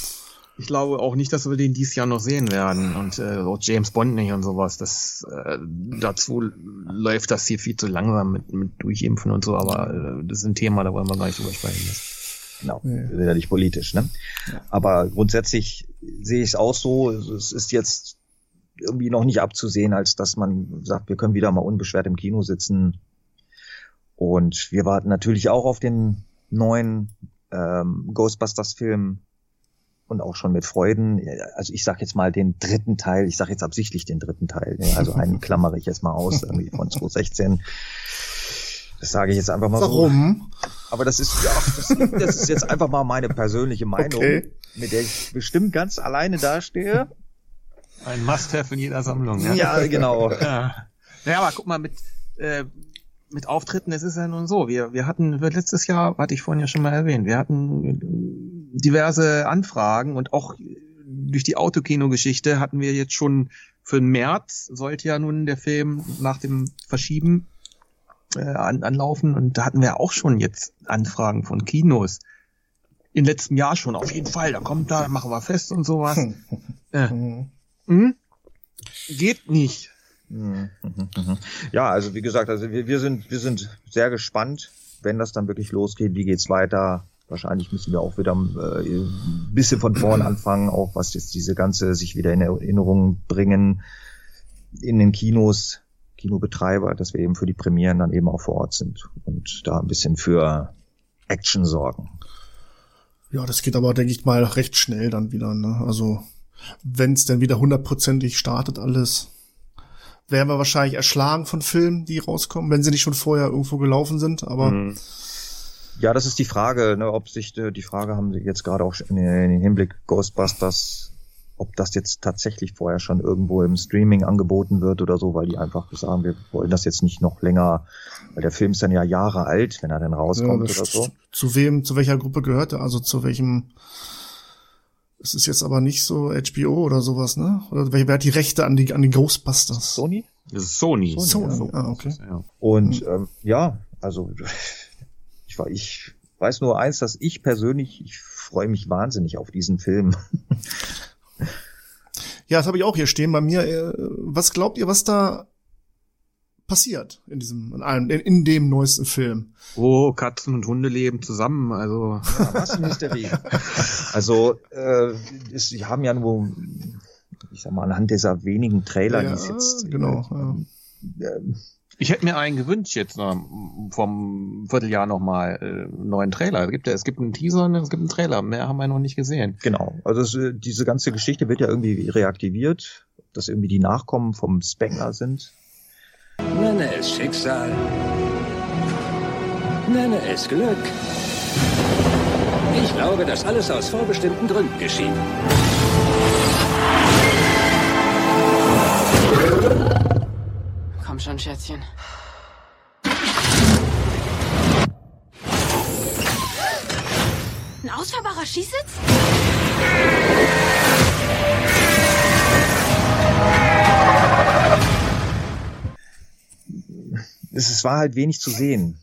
ich glaube auch nicht, dass wir den dieses Jahr noch sehen werden. Und äh, auch James Bond nicht und sowas. Das äh, dazu läuft das hier viel zu langsam mit, mit Durchimpfen und so, aber äh, das ist ein Thema, da wollen wir gar nicht drüber sprechen. Genau, Ja. wir sind ja nicht politisch, ne? Aber grundsätzlich sehe ich es auch so, es ist jetzt irgendwie noch nicht abzusehen, als dass man sagt, wir können wieder mal unbeschwert im Kino sitzen. Und wir warten natürlich auch auf den neuen ähm, Ghostbusters-Film und auch schon mit Freuden. Also ich sage jetzt mal den dritten Teil, ich sage jetzt absichtlich den dritten Teil, also einen <laughs> klammere ich jetzt mal aus, irgendwie von 2016. Das sage ich jetzt einfach mal so. Warum? Aber das ist ja, das, das ist jetzt einfach mal meine persönliche Meinung, Okay. mit der ich bestimmt ganz alleine dastehe. Ein Must-have in jeder Sammlung. Ja, genau. <laughs> Ja. ja, aber guck mal, mit, äh, mit Auftritten, es ist ja nun so. Wir, wir hatten letztes Jahr, hatte ich vorhin ja schon mal erwähnt, wir hatten diverse Anfragen und auch durch die Autokino-Geschichte hatten wir jetzt schon für den März sollte ja nun der Film nach dem Verschieben äh, an, anlaufen und da hatten wir auch schon jetzt Anfragen von Kinos. Im letzten Jahr schon, auf jeden Fall, da kommt da, machen wir fest und sowas. <laughs> äh, hm? Geht nicht. Mhm. Ja, also wie gesagt, also wir, wir sind wir sind sehr gespannt, wenn das dann wirklich losgeht. Wie geht's weiter? Wahrscheinlich müssen wir auch wieder äh, ein bisschen von vorn <clears throat> anfangen, auch was jetzt diese ganze sich wieder in Erinnerung bringen in den Kinos, Kinobetreiber, dass wir eben für die Premieren dann eben auch vor Ort sind und da ein bisschen für Action sorgen. Ja, das geht aber, denke ich mal, recht schnell dann wieder. Ne? Also wenn es dann wieder hundertprozentig startet alles, werden wir wahrscheinlich erschlagen von Filmen, die rauskommen, wenn sie nicht schon vorher irgendwo gelaufen sind. Aber Mhm. Ja, das ist die Frage, ne, ob sich äh, die Frage haben Sie jetzt gerade auch in, in den Hinblick Ghostbusters, ob das jetzt tatsächlich vorher schon irgendwo im Streaming angeboten wird oder so, weil die einfach sagen, wir wollen das jetzt nicht noch länger, weil der Film ist dann ja Jahre alt, wenn er dann ja, rauskommt das- oder so. zu wem, zu welcher Gruppe gehört er? Also zu welchem Das ist jetzt aber nicht so HBO oder sowas, ne? Oder wer, wer hat die Rechte an die, an die Ghostbusters? Sony? Das ist Sony. Sony, ah, okay. Ja. Und ähm, ja, also ich, ich weiß nur eins, dass ich persönlich, ich freue mich wahnsinnig auf diesen Film. <laughs> Ja, das habe ich auch hier stehen bei mir. Äh, Was glaubt ihr, was da passiert in diesem, in, einem, in, in dem neuesten Film? Oh, Katzen und Hunde leben zusammen, also. Ja, Massenhysterie. also äh, es, sie haben ja nur, ich sag mal, anhand dieser wenigen Trailer, die es Ja, jetzt genau, ja. äh, Ich hätte mir einen gewünscht jetzt noch vom Vierteljahr nochmal äh, einen neuen Trailer. Es gibt, ja, es gibt einen Teaser und es gibt einen Trailer. Mehr haben wir noch nicht gesehen. Genau. Also es, äh, diese ganze Geschichte wird ja irgendwie reaktiviert, dass irgendwie die Nachkommen vom Spengler sind. Nenne es Schicksal. Nenne es Glück. Ich glaube, dass alles aus vorbestimmten Gründen geschieht. Komm schon, Schätzchen. Ein ausfahrbarer? Es, es war halt wenig zu sehen.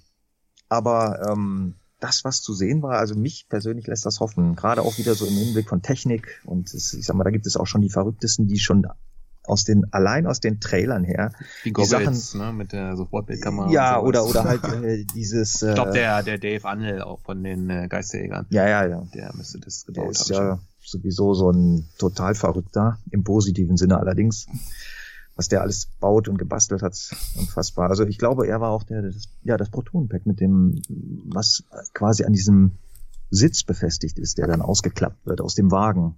Aber ähm, das, was zu sehen war, also mich persönlich lässt das hoffen. Gerade auch wieder so im Hinblick von Technik. Und es, ich sag mal, da gibt es auch schon die Verrücktesten, die schon aus den, allein aus den Trailern her, Die Die Sachen- ne, mit der Sofortbildkamera. ja, oder, oder halt <laughs> äh, dieses, äh, Ich glaube, der, der Dave Annel auch von den äh, Geisterjägern, ja, ja, ja. der müsste das Der gebaut ist haben. ja sowieso so ein total Verrückter, im positiven Sinne allerdings. Was der alles baut und gebastelt hat, unfassbar. Also ich glaube, er war auch der, das, ja, das Protonenpack mit dem, was quasi an diesem Sitz befestigt ist, der dann ausgeklappt wird aus dem Wagen.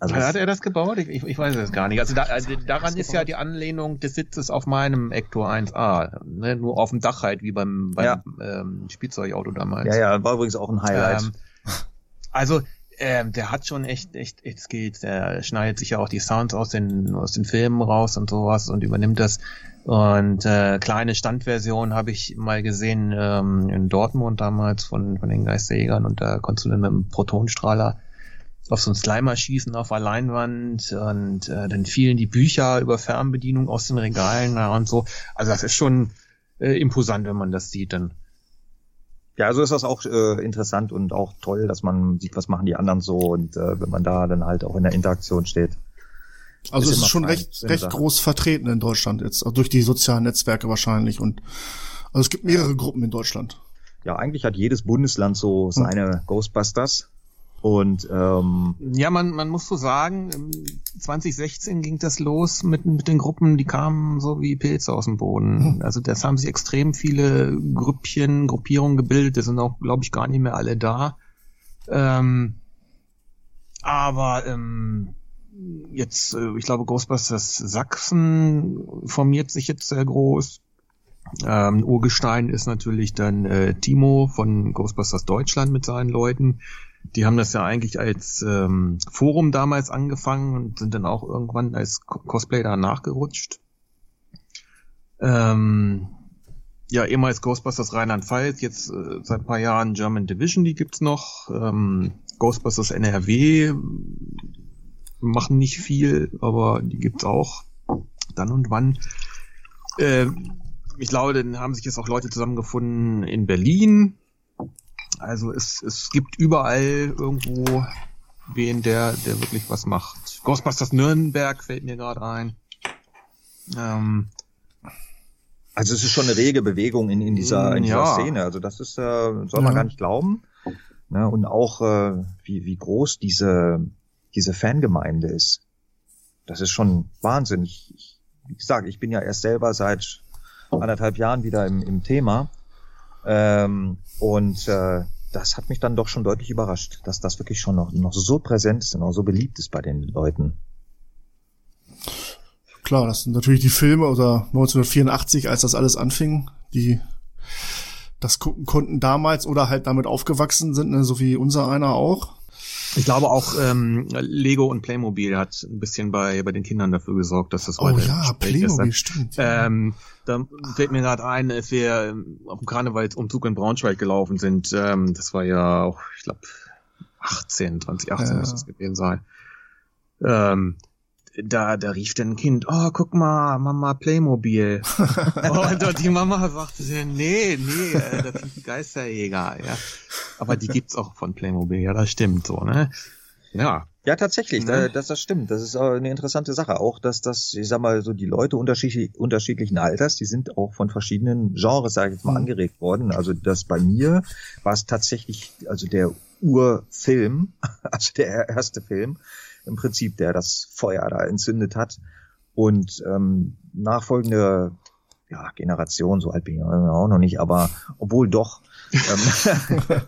Also Hat er das gebaut? Ich, ich, weiß es gar nicht. Also, da, also daran ist ja die Anlehnung des Sitzes auf meinem Ector 1A. Ne? Nur auf dem Dach halt, wie beim, beim Ja. ähm, Spielzeugauto damals. ja, ja, war übrigens auch ein Highlight. Ähm, also, ähm, der hat schon echt, echt, echt Skills. Der schneidet sich ja auch die Sounds aus den, aus den Filmen raus und sowas und übernimmt das. Und äh, kleine Standversion habe ich mal gesehen ähm, in Dortmund damals von, von den Geisterjägern und da konntest du dann mit einem Protonstrahler auf so einen Slimer schießen auf der Leinwand und äh, dann fielen die Bücher über Fernbedienung aus den Regalen ja, und so. Also das ist schon äh, imposant, wenn man das sieht dann. Ja, also ist das auch äh, interessant und auch toll, dass man sieht, was machen die anderen so und äh, wenn man da dann halt auch in der Interaktion steht. Also Ist es ist schon recht, recht groß vertreten in Deutschland jetzt, also durch die sozialen Netzwerke wahrscheinlich und also es gibt mehrere Gruppen in Deutschland. Ja, eigentlich hat jedes Bundesland so seine Ghostbusters. Und ähm, Ja, man, man muss so sagen, im 2016 ging das los mit, mit den Gruppen, die kamen so wie Pilze aus dem Boden. Also das haben sich extrem viele Grüppchen, Gruppierungen gebildet, die sind auch, glaube ich, gar nicht mehr alle da. Ähm, aber ähm, jetzt, äh, ich glaube, Ghostbusters Sachsen formiert sich jetzt sehr groß. Ähm, Urgestein ist natürlich dann äh, Timo von Ghostbusters Deutschland mit seinen Leuten. Die haben das ja eigentlich als ähm, Forum damals angefangen und sind dann auch irgendwann als Co- Cosplay da nachgerutscht. Ähm, ja, ehemals Ghostbusters Rheinland-Pfalz, jetzt äh, seit ein paar Jahren German Division, die gibt's noch. Ähm, Ghostbusters NRW machen nicht viel, aber die gibt's auch dann und wann. Äh, ich glaube, dann haben sich jetzt auch Leute zusammengefunden in Berlin. Also es, es gibt überall irgendwo wen, der, der wirklich was macht. Ghostbusters Nürnberg fällt mir gerade ein. Ähm, also es ist schon eine rege Bewegung in, in dieser, in dieser Ja. Szene. Also das ist, äh, soll man Ja. gar nicht glauben. Ne? Und auch äh, wie, wie groß diese, diese Fangemeinde ist. Das ist schon Wahnsinn. Ich, ich, wie gesagt, ich bin ja erst selber seit anderthalb Jahren wieder im, im Thema. Ähm, und äh, das hat mich dann doch schon deutlich überrascht, dass das wirklich schon noch, noch so präsent ist und auch so beliebt ist bei den Leuten. Klar, das sind natürlich die Filme oder 1984, als das alles anfing, die das gucken konnten damals oder halt damit aufgewachsen sind, ne, so wie unser einer auch. Ich glaube auch ähm, Lego und Playmobil hat ein bisschen bei, bei den Kindern dafür gesorgt, dass das Oh heute ja, im Gespräch ist. Playmobil, stimmt. Ähm, da fällt mir gerade ein, als wir ähm, auf dem Karnevalsumzug in Braunschweig gelaufen sind. Ähm, das war ja auch, ich glaube, 18, 2018 Ja. muss es gewesen sein. Ähm, da, da rief dann ein Kind, oh, guck mal, Mama Playmobil. <laughs> und, und die Mama sagte, nee, nee, äh, das sind die Geisterjäger, ja. Aber die gibt's auch von Playmobil, ja, das stimmt so, ne? Ja. Ja, tatsächlich, Ne? da, das, das stimmt. Das ist eine interessante Sache. Auch, dass das, ich sag mal, so die Leute unterschiedlich, unterschiedlichen Alters, die sind auch von verschiedenen Genres, sage ich jetzt mal, Mhm. angeregt worden. Also das bei mir war es tatsächlich, also der Urfilm, <laughs> also der erste Film, im Prinzip, der das Feuer da entzündet hat. Und ähm, nachfolgende ja, Generation, so alt bin ich auch noch nicht, aber obwohl doch. ähm, <laughs>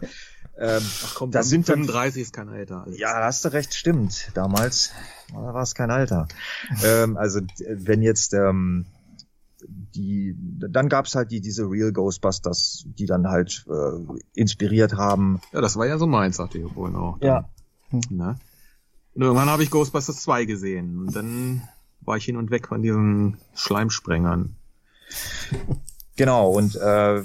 ähm, Ach komm, Da sind dann- 35 ist kein Alter. Alex. ja, da hast du recht, stimmt. Damals da war es kein Alter. ähm, also wenn jetzt ähm, die, dann gab's halt die diese Real Ghostbusters, die dann halt äh, inspiriert haben. Ja, das war ja so meins, sagte ich vorhin auch. Ja. Ne? Und irgendwann habe ich Ghostbusters 2 gesehen. Und dann war ich hin und weg von diesen Schleimsprengern. <laughs> Genau, und äh,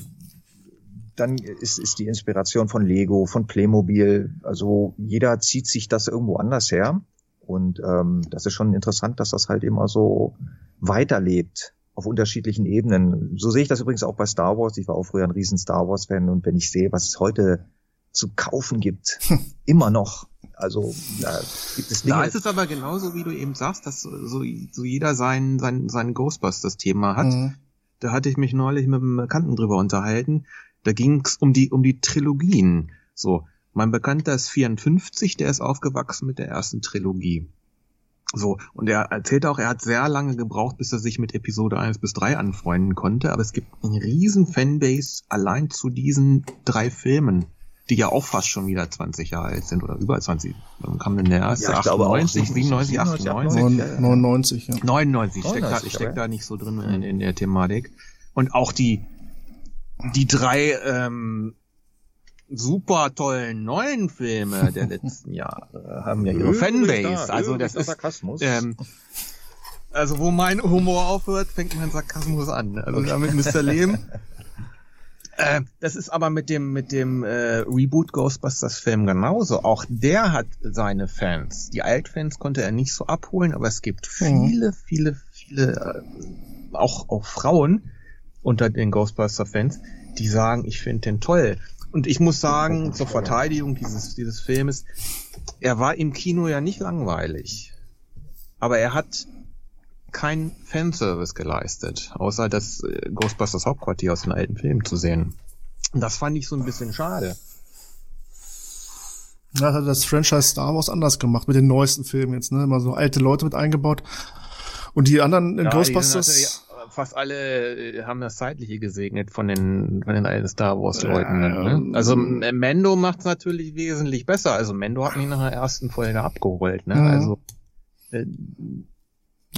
dann ist, ist die Inspiration von Lego, von Playmobil. Also jeder zieht sich das irgendwo anders her. Und ähm, das ist schon interessant, dass das halt immer so weiterlebt auf unterschiedlichen Ebenen. So sehe ich das übrigens auch bei Star Wars. Ich war auch früher ein riesen Star Wars-Fan und wenn ich sehe, was es heute zu kaufen gibt, <laughs> immer noch. Also da gibt es Dinge. Da ist es aber genauso, wie du eben sagst, dass so, so jeder sein, sein, sein Ghostbusters-Thema hat. Mhm. Da hatte ich mich neulich mit einem Bekannten drüber unterhalten. Da ging es um die, um die Trilogien. So, mein Bekannter ist 54, der ist aufgewachsen mit der ersten Trilogie. So, und er erzählt auch, er hat sehr lange gebraucht, bis er sich mit Episode 1 bis 3 anfreunden konnte, aber es gibt eine riesen Fanbase allein zu diesen drei Filmen, die ja auch fast schon wieder 20 Jahre alt sind oder über 20. Wann kam denn der erste? Ja, ich glaube auch 98, 97, 97, 98? Neun- ja, ja. 99, ja. 99, ich steck, da, 99, ich steck da nicht so drin in, in der Thematik. Und auch die, die drei ähm, super tollen neuen Filme der <laughs> letzten Jahre haben ja ihre Fanbase. Also das ist Sarkasmus. ähm, also wo mein Humor aufhört, fängt mein Sarkasmus an. Also damit müsst ihr leben. Äh, das ist aber mit dem mit dem äh, Reboot Ghostbusters Film genauso. Auch der hat seine Fans. Die Altfans konnte er nicht so abholen, aber es gibt viele, viele, viele, äh, auch auch Frauen unter den Ghostbuster Fans, die sagen, ich finde den toll. Und ich muss sagen, zur Verteidigung dieses dieses Filmes, er war im Kino ja nicht langweilig, aber er hat kein Fanservice geleistet, außer das äh, Ghostbusters Hauptquartier aus den alten Filmen zu sehen. Das fand ich so ein bisschen schade. Ja, hat das Franchise Star Wars anders gemacht mit den neuesten Filmen jetzt, ne? Immer so alte Leute mit eingebaut. Und die anderen Ja, die Ghostbusters. natürlich- fast alle äh, haben das Zeitliche gesegnet von den, von den alten Star Wars Leuten. Ja, ne? Also äh, Mendo macht's natürlich wesentlich besser. Also Mendo hat mich nach der ersten Folge abgeholt. Ne? Mhm. Also äh,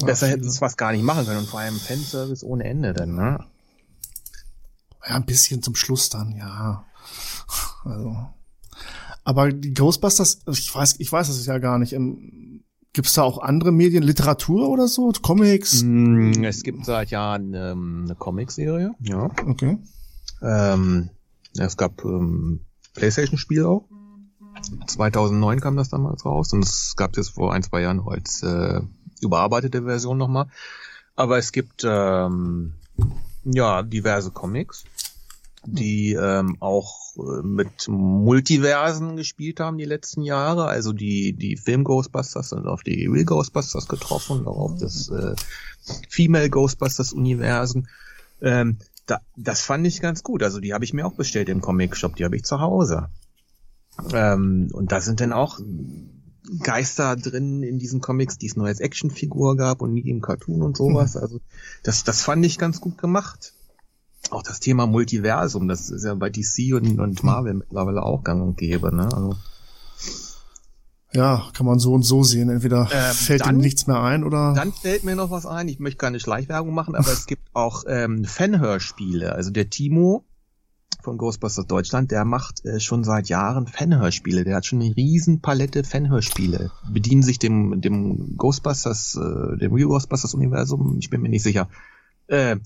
besser Ja, hätten sie es fast gar nicht machen können und vor allem Fanservice ohne Ende dann. Ne? Ja, ein bisschen zum Schluss dann, ja. Also. Aber die Ghostbusters, ich weiß, ich weiß es ja gar nicht. Ähm, Gibt's da auch andere Medien, Literatur oder so, Comics? Mm, Es gibt seit Jahren ähm, eine Comicserie. Ja. Okay. Ähm, es gab ähm, PlayStation-Spiel auch. 2009 kam das damals raus und es gab jetzt vor ein, zwei Jahren als äh, überarbeitete Version nochmal. Aber es gibt ähm, ja diverse Comics, die ähm, auch äh, mit Multiversen gespielt haben die letzten Jahre. Also die die Film Ghostbusters sind auf die Real Ghostbusters getroffen, auch auf das äh, Female Ghostbusters Universen. Ähm, da, das fand ich ganz gut. Also die habe ich mir auch bestellt im Comic Shop, die habe ich zu Hause. Ähm, und da sind dann auch Geister drin in diesen Comics, die es nur als Actionfigur gab und nie im Cartoon und sowas. Also das, das fand ich ganz gut gemacht. Auch das Thema Multiversum, das ist ja bei DC und, und Marvel mittlerweile auch gang und gäbe. Ne? Also, Ja, kann man so und so sehen. Entweder Ähm, fällt dann- ihm nichts mehr ein oder. Dann fällt mir noch was ein. Ich möchte keine Schleichwerbung machen, aber es gibt auch ähm, Fanhörspiele. Also der Timo von Ghostbusters Deutschland, der macht äh, schon seit Jahren Fanhörspiele. Der hat schon eine riesen Palette Fanhörspiele. Bedienen sich dem, dem Ghostbusters, äh, dem Real Ghostbusters Universum, ich bin mir nicht sicher. Äh,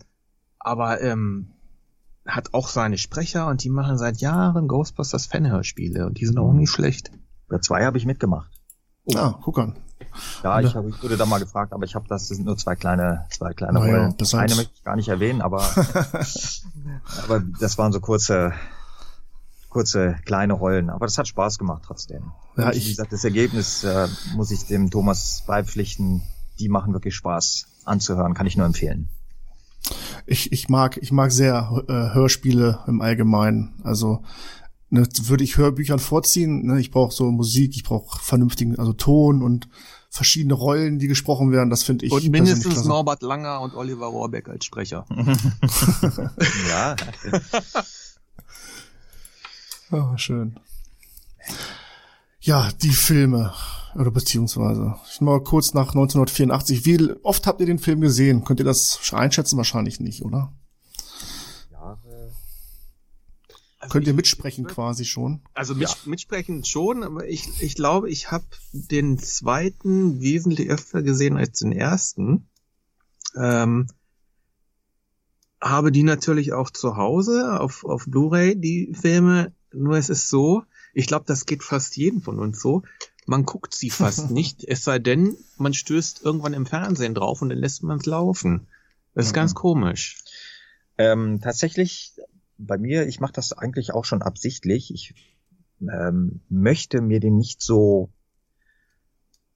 aber ähm, hat auch seine Sprecher und die machen seit Jahren Ghostbusters Fanhörspiele und die sind auch nicht schlecht. Bei zwei habe ich mitgemacht. Ah, guck an. Ja, ich, hab, ich wurde da mal gefragt, aber ich habe das, das sind nur zwei kleine, zwei kleine Naja, Rollen. das Eine möchte ich gar nicht erwähnen, aber, <laughs> aber das waren so kurze, kurze kleine Rollen. Aber das hat Spaß gemacht trotzdem. Ja, ich- wie gesagt, das Ergebnis äh, muss ich dem Thomas beipflichten. Die machen wirklich Spaß anzuhören, kann ich nur empfehlen. Ich, ich mag, ich mag sehr äh, Hörspiele im Allgemeinen. Also ne, würde ich Hörbüchern vorziehen. Ne? Ich brauche so Musik, ich brauche vernünftigen, also Ton und verschiedene Rollen, die gesprochen werden. Das finde ich Und mindestens. Norbert Langer und Oliver Rohrbeck als Sprecher. <laughs> Ja, <laughs> Ah, schön. Ja, die Filme. Oder beziehungsweise, ich mal kurz nach 1984. Wie oft habt ihr den Film gesehen? Könnt ihr das einschätzen? Wahrscheinlich nicht, oder? Könnt ihr mitsprechen quasi schon? Also mit, mitsprechen schon, aber ich, ich glaube, ich habe den zweiten wesentlich öfter gesehen als den ersten. Ähm, habe die natürlich auch zu Hause auf, auf Blu-ray, die Filme. Nur es ist so, ich glaube, das geht fast jedem von uns so. Man guckt sie fast <laughs> nicht, es sei denn, man stößt irgendwann im Fernsehen drauf und dann lässt man es laufen. Das ist ganz komisch. Ähm, tatsächlich, bei mir, ich mache das eigentlich auch schon absichtlich. Ich ähm, möchte mir den nicht so,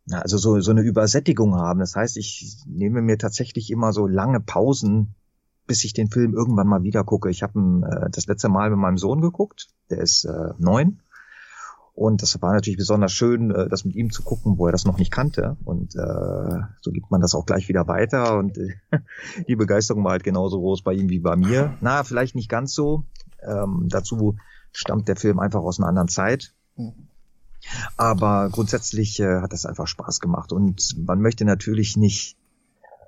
na, also so, so eine Übersättigung haben. Das heißt, ich nehme mir tatsächlich immer so lange Pausen, bis ich den Film irgendwann mal wieder gucke. Ich habe äh, das letzte Mal mit meinem Sohn geguckt, der ist äh, neun. Und das war natürlich besonders schön, äh, das mit ihm zu gucken, wo er das noch nicht kannte. Und äh, so gibt man das auch gleich wieder weiter. Und äh, <laughs> die Begeisterung war halt genauso groß bei ihm wie bei mir. Na, vielleicht nicht ganz so. Ähm, dazu stammt der Film einfach aus einer anderen Zeit. Aber grundsätzlich äh, hat das einfach Spaß gemacht. Und man möchte natürlich nicht,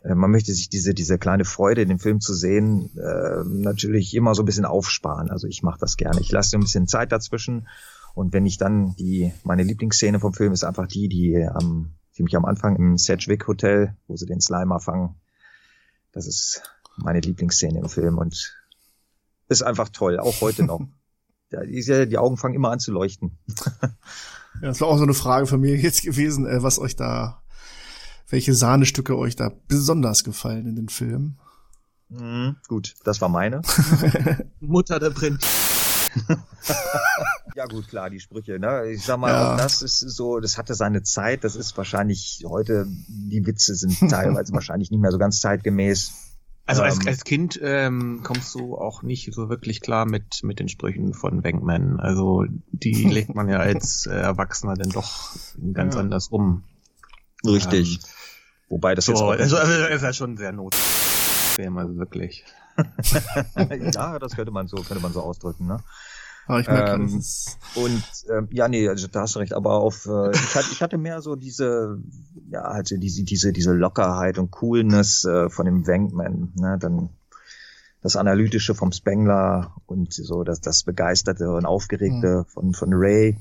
äh, man möchte sich diese, diese kleine Freude, den Film zu sehen, äh, natürlich immer so ein bisschen aufsparen. Also ich mache das gerne. Ich lasse ein bisschen Zeit dazwischen. Und wenn ich dann die, meine Lieblingsszene vom Film ist einfach die, die am, ziemlich am Anfang im Sedgwick Hotel, wo sie den Slimer fangen. Das ist meine Lieblingsszene im Film und ist einfach toll, auch heute noch. <laughs> Die, die Augen fangen immer an zu leuchten. Ja, das war auch so eine Frage von mir jetzt gewesen, äh, was euch da, welche Sahnestücke euch da besonders gefallen in den Filmen. Mhm, gut, das war meine. <laughs> Mutter der Print. <laughs> Ja gut, klar, die Sprüche. Ne? Ich sag mal, Ja. das ist so, das hatte seine Zeit. Das ist wahrscheinlich heute, die Witze sind <laughs> teilweise wahrscheinlich nicht mehr so ganz zeitgemäß. Also als, Ähm, als Kind ähm, kommst du auch nicht so wirklich klar mit, mit den Sprüchen von Bankman. Also die <laughs> legt man ja als äh, Erwachsener dann doch ganz Ja. anders um. Richtig. Ähm, Wobei das So, jetzt auch also, also ist ja schon sehr not. Film, also wirklich. <laughs> ja, das könnte man so, könnte man so ausdrücken, ne? Aber ich merke, Ähm, das ist, Und ähm, ja, nee, also da hast du recht, aber auf äh, ich, hatte, ich hatte mehr so diese, ja, also diese, diese, diese Lockerheit und Coolness äh, von dem Wankman, ne? Dann das Analytische vom Spengler und so das, das Begeisterte und Aufgeregte von, von Ray.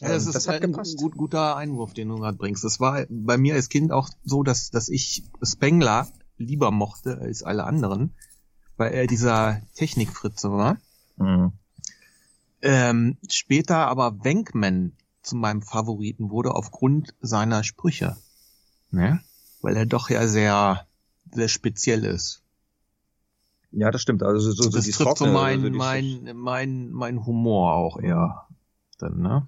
Ja, das Ähm, ist das hat ein gepasst. gut, guter Einwurf, den du gerade bringst. Das war bei mir als Kind auch so, dass, dass ich Spengler lieber mochte als alle anderen, weil er dieser Technikfritze war. Mhm. Ähm, später aber Wenkman zu meinem Favoriten wurde aufgrund seiner Sprüche. Ne? Weil er doch ja sehr, sehr speziell ist. Ja, das stimmt. Also so, so das die trifft so trockene, mein, also mein, mein, mein Humor auch eher. Dann, ne?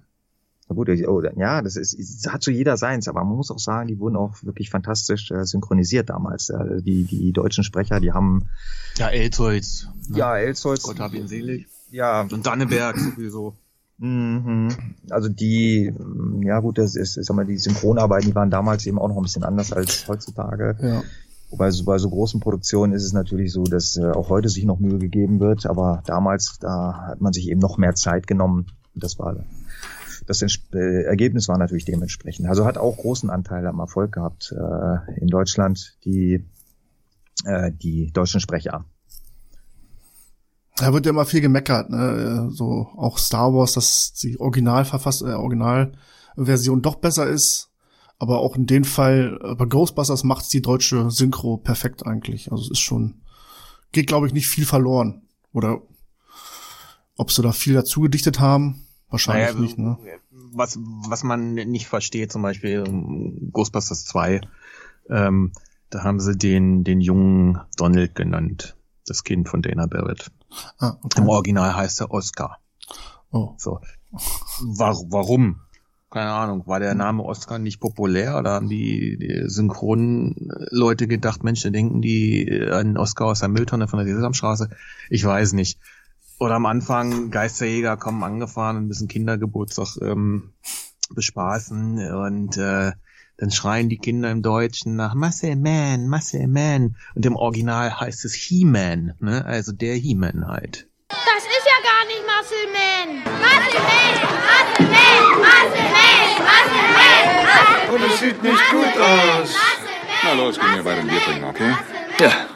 Na gut, oh, ja, das ist, es hat so jeder seins, aber man muss auch sagen, die wurden auch wirklich fantastisch äh, synchronisiert damals. Äh, die, die deutschen Sprecher, die haben, Ja, Elzholz. Ne? ja, Elsholz, Gott hab ihn selig. ja, Und Danneberg sowieso. Mhm. Also die, ja gut, das ist, ich sag mal, die Synchronarbeiten, die waren damals eben auch noch ein bisschen anders als heutzutage. ja. Wobei so bei so großen Produktionen ist es natürlich so, dass äh, auch heute sich noch Mühe gegeben wird, aber damals, da hat man sich eben noch mehr Zeit genommen. Das war das äh, Ergebnis war natürlich dementsprechend. Also hat auch großen Anteil am Erfolg gehabt äh, in Deutschland, die äh, die deutschen Sprecher. Da wird ja immer viel gemeckert, ne? So auch Star Wars, dass die Originalverfass äh, Originalversion doch besser ist. Aber auch in dem Fall, bei Ghostbusters macht die deutsche Synchro perfekt eigentlich. Also es ist schon, geht glaube ich nicht viel verloren. Oder ob sie da viel dazu gedichtet haben, wahrscheinlich Naja, nicht, ne? was, was man nicht versteht, zum Beispiel ähm, Ghostbusters 2, ähm, da haben sie den, den jungen Donald genannt. Das Kind von Dana Barrett. Ah, okay. Im Original heißt er Oscar. Oh. So. War, warum? Keine Ahnung. War der Name Oscar nicht populär oder haben die, die Synchronleute gedacht, Mensch, da denken die an Oscar aus der Mülltonne von der Sesamstraße? Ich weiß nicht. Oder am Anfang Geisterjäger kommen angefahren und müssen Kindergeburtstag ähm, bespaßen und äh, dann schreien die Kinder im Deutschen nach Muscle Man, Muscle Man und im Original heißt es He-Man, ne? also der He-Man halt. Das ist ja gar nicht Muscle Man. Muscle Man, Muscle Man, Muscle Man, Muscle Man, Muscle Und es sieht nicht gut aus. Na los, gehen wir bei dem Bier trinken, okay? Ja.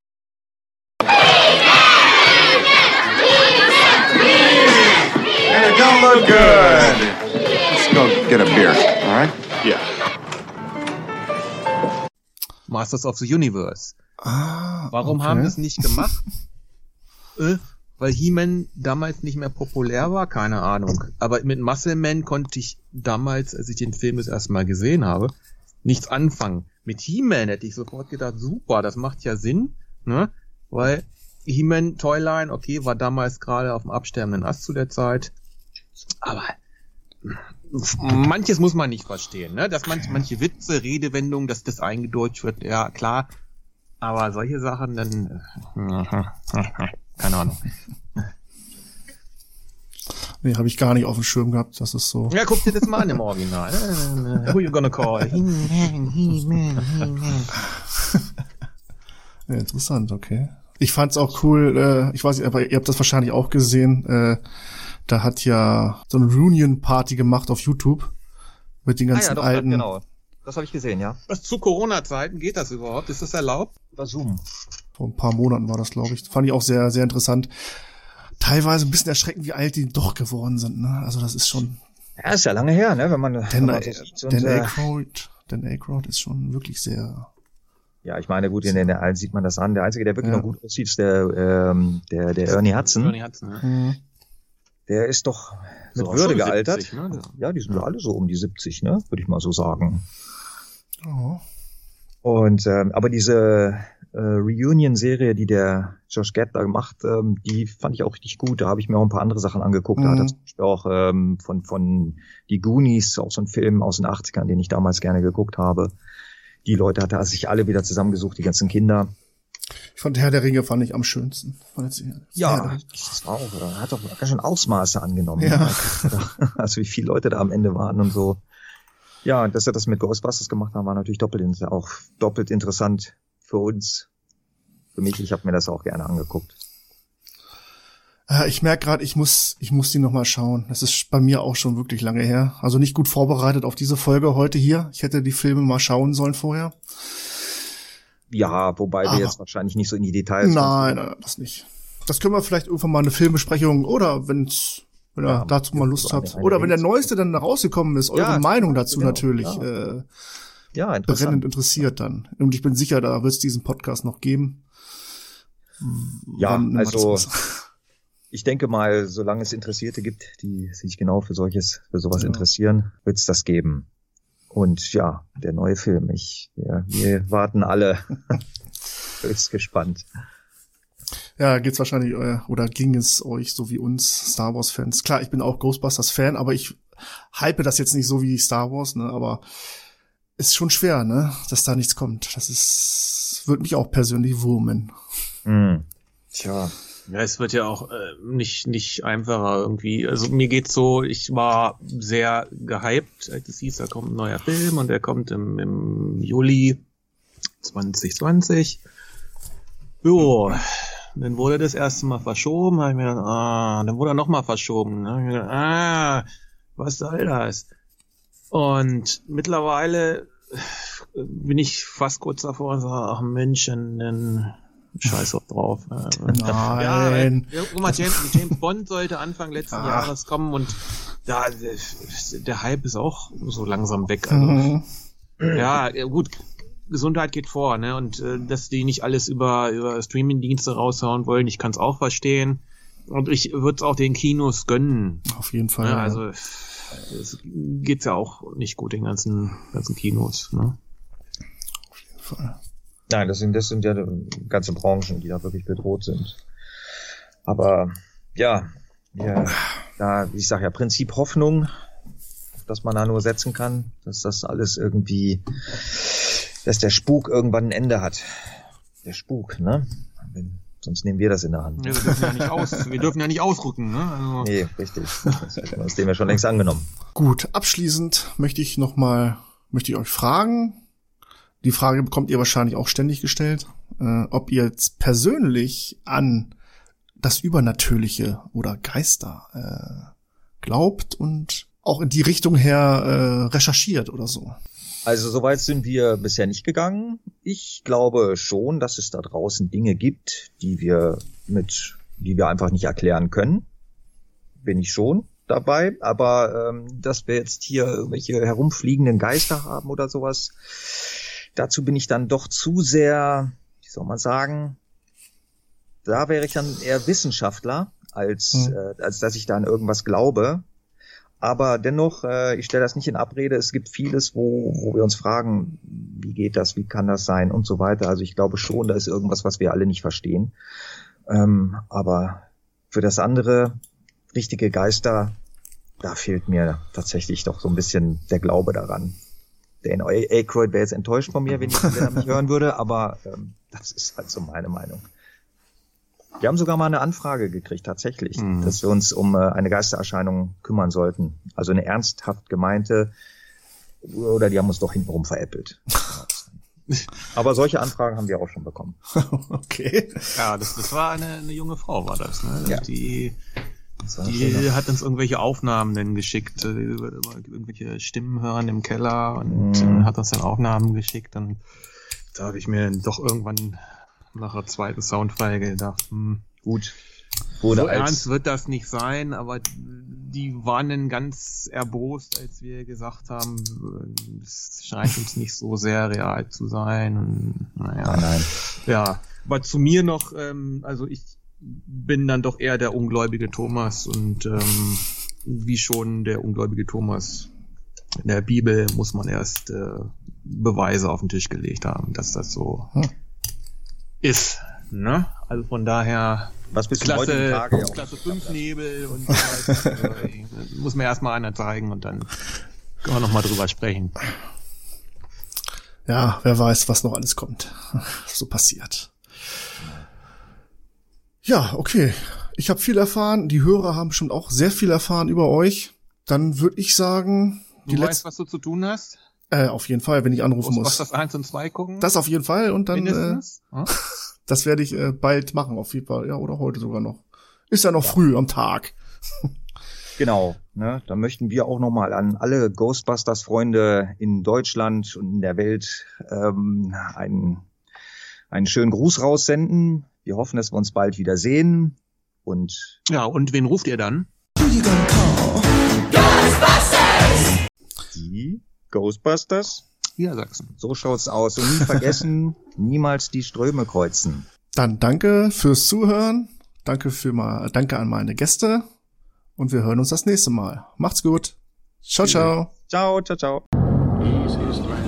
Masters of the Universe. Ah, Warum okay. haben wir es nicht gemacht? <laughs> äh, weil He-Man damals nicht mehr populär war? Keine Ahnung. Aber mit Muscle Man konnte ich damals, als ich den Film das erste Mal gesehen habe, nichts anfangen. Mit He-Man hätte ich sofort gedacht, super, das macht ja Sinn, ne? Weil He-Man Toyline, okay, war damals gerade auf dem absterbenden Ast zu der Zeit. Aber manches muss man nicht verstehen, ne? Dass manch, manche Witze, Redewendungen, dass das eingedeutscht wird, ja klar. Aber solche Sachen dann, äh, <laughs> keine Ahnung. Nee, habe ich gar nicht auf dem Schirm gehabt, das ist so. Ja, guck dir das mal an im Original. <laughs> Who you gonna call? He-Man, He-Man, He-Man. Ja, interessant, okay. Ich fand's auch cool, äh, ich weiß nicht, aber ihr habt das wahrscheinlich auch gesehen, äh, da hat ja so eine Reunion-Party gemacht auf YouTube mit den ganzen ah, ja, doch, alten. genau. Das habe ich gesehen, ja. Was zu Corona-Zeiten geht das überhaupt? Ist das erlaubt? Über Zoom. Vor ein paar Monaten war das, glaube ich. Fand ich auch sehr, sehr interessant. Teilweise ein bisschen erschreckend, wie alt die doch geworden sind. Ne? Also das ist schon. Ja, ist ja lange her, ne? Wenn man, wenn Dan, man so Dan äh, Aykroyd, Dan Aykroyd ist schon wirklich sehr. ja, ich meine, gut, in den allen sieht man das an. Der Einzige, der wirklich Ja. noch gut aussieht, ist der, ähm, der, der Ernie Hudson. Johnny Hudson, ne? Hm. Der ist doch mit So, Würde gealtert. 70, ne? Ja, die sind ja alle so um die 70, ne? Würde ich mal so sagen. Oh. Und ähm, aber diese äh, Reunion-Serie, die der Josh da gemacht, ähm, die fand ich auch richtig gut. Da habe ich mir auch ein paar andere Sachen angeguckt. Da hat er Mhm. zum Beispiel auch ähm, von von die Goonies, auch so ein Film aus den 80ern, den ich damals gerne geguckt habe. Die Leute hatte er sich alle wieder zusammengesucht, die ganzen Kinder. Ich fand Herr der Ringe fand ich am schönsten. Fand ich, Ja, das war auch, äh, hat auch ganz schön Ausmaße angenommen. Ja. <laughs> Also wie viele Leute da am Ende waren und so. Ja, und dass er das mit Ghostbusters gemacht hat, war natürlich doppelt, auch doppelt interessant für uns. Für mich, ich habe mir das auch gerne angeguckt. Äh, Ich merke gerade, ich muss, ich muss die noch mal schauen. Das ist bei mir auch schon wirklich lange her. Also nicht gut vorbereitet auf diese Folge heute hier. Ich hätte die Filme mal schauen sollen vorher. Ja, wobei Aber- wir jetzt wahrscheinlich nicht so in die Details Nein, nein, nein, das nicht. Das können wir vielleicht irgendwann mal eine Filmbesprechung oder wenn's, wenn ihr Ja, dazu mal Lust habt. Oder wenn der neueste dann rausgekommen ist, eure Ja, Meinung dazu genau, natürlich ja. äh, Ja, interessant. brennend interessiert dann. Und ich bin sicher, da wird es diesen Podcast noch geben. Ja, also <laughs> ich denke mal, solange es Interessierte gibt, die sich genau für solches, für sowas Ja. interessieren, wird es das geben. Und ja, der neue Film. Ich, ja, wir warten alle <laughs> höchst gespannt. Ja, geht's wahrscheinlich, äh, oder ging es euch so wie uns Star Wars Fans? Klar, ich bin auch Ghostbusters Fan, aber ich hype das jetzt nicht so wie Star Wars, ne, aber ist schon schwer, ne, dass da nichts kommt. Das ist, wird mich auch persönlich wurmen. Hm. Tja, Ja, es wird ja auch äh, nicht, nicht einfacher irgendwie. Also mir geht's so, ich war sehr gehypt, als es hieß, da kommt ein neuer Film und der kommt im, im Juli 2020. Jo, dann wurde das erste Mal verschoben, hab ich mir gedacht, ah, dann wurde er nochmal verschoben. Dann hab ich mir gedacht, ah, was soll das? Und mittlerweile äh, bin ich fast kurz davor und sage, ach Mensch, dann scheiß auch drauf. <laughs> Nein. ja, guck mal, James, James Bond sollte Anfang letzten Ah. Jahres kommen und da der, Hype ist auch so langsam weg. Also, Mhm. ja, gut, Gesundheit geht vor, ne? Und äh, dass die nicht alles über, über Streaming-Dienste raushauen wollen, ich kann es auch verstehen. Und ich würde es auch den Kinos gönnen. Auf jeden Fall. Ja, also es geht's ja auch nicht gut den ganzen, ganzen Kinos. Ne? Voll. Nein, das sind, das sind ja ganze Branchen, die da wirklich bedroht sind. Aber ja, ja, da, ich sag ja, Prinzip Hoffnung, auf das man da nur setzen kann, dass das alles irgendwie, dass der Spuk irgendwann ein Ende hat. Der Spuk, ne? Wenn, sonst nehmen wir das in der Hand. Ja, wir, dürfen ja nicht aus, wir dürfen ja nicht ausrücken. Ne? Also, <laughs> Nee, richtig. Das hätten wir uns dem ja schon längst angenommen. Gut, abschließend möchte ich noch mal, möchte ich euch fragen, die Frage bekommt ihr wahrscheinlich auch ständig gestellt, äh, ob ihr jetzt persönlich an das Übernatürliche oder Geister äh, glaubt und auch in die Richtung her äh, recherchiert oder so. Also soweit sind wir bisher nicht gegangen. Ich glaube schon, dass es da draußen Dinge gibt, die wir mit, die wir einfach nicht erklären können. Bin ich schon dabei. Aber ähm, dass wir jetzt hier irgendwelche herumfliegenden Geister haben oder sowas, dazu bin ich dann doch zu sehr, wie soll man sagen, da wäre ich dann eher Wissenschaftler, als, Hm. äh, als dass ich da an irgendwas glaube. Aber dennoch, äh, ich stelle das nicht in Abrede. Es gibt vieles, wo, wo wir uns fragen, wie geht das, wie kann das sein und so weiter. Also ich glaube schon, da ist irgendwas, was wir alle nicht verstehen. Ähm, aber für das andere, richtige Geister, da fehlt mir tatsächlich doch so ein bisschen der Glaube daran. Dan Aykroyd wäre jetzt enttäuscht von mir, wenn ich nicht hören würde, aber ähm, das ist halt so meine Meinung. Wir haben sogar mal eine Anfrage gekriegt, tatsächlich, Mhm. dass wir uns um äh, eine Geistererscheinung kümmern sollten. Also eine ernsthaft gemeinte, oder die haben uns doch hintenrum veräppelt. <laughs> Aber solche Anfragen haben wir auch schon bekommen. <laughs> okay. ja, das, das war eine, eine junge Frau, war das. Ne? Ja. Die, die hat uns irgendwelche Aufnahmen dann geschickt, äh, irgendwelche Stimmen hören im Keller und Mhm. hat uns dann Aufnahmen geschickt. Und da habe ich mir dann doch irgendwann nach der zweiten Soundfeige gedacht, hm, Gut. Wurde so als, ernst wird das nicht sein, aber die waren dann ganz erbost, als wir gesagt haben, es scheint uns nicht so sehr real zu sein. Und, naja, Nein, nein. ja, aber zu mir noch, ähm, also ich bin dann doch eher der ungläubige Thomas und ähm, wie schon der ungläubige Thomas in der Bibel muss man erst äh, Beweise auf den Tisch gelegt haben, dass das so Hm. ist. Ne? Also von daher Was bis zum heutigen Klasse, Tage ja Klasse 5 Nebel und so weiter. <laughs> Muss mir erstmal einer zeigen und dann können wir nochmal drüber sprechen. Ja, wer weiß, was noch alles kommt. So passiert. Ja, okay. Ich habe viel erfahren. Die Hörer haben bestimmt auch sehr viel erfahren über euch. Dann würde ich sagen, die Du weißt, was du zu tun hast? äh, auf jeden Fall, wenn ich anrufen muss. Was das 1 und 2 gucken? Das auf jeden Fall und dann, äh, Mindestens? Hm? <laughs> das werde ich äh, bald machen, auf jeden Fall. Ja, oder heute sogar noch. Ist ja noch früh am Tag. <laughs> Genau, ne, da möchten wir auch nochmal an alle Ghostbusters-Freunde in Deutschland und in der Welt ähm, einen, einen schönen Gruß raussenden. Wir hoffen, dass wir uns bald wieder sehen. Und Ja, und wen ruft ihr dann? die Ghostbusters, Niedersachsen. so schaut's aus. Und nie <laughs> vergessen, niemals die Ströme kreuzen. Dann danke fürs Zuhören. Danke für mal, danke an meine Gäste. Und wir hören uns das nächste Mal. Macht's gut. Ciao, ciao. Ciao, ciao, ciao.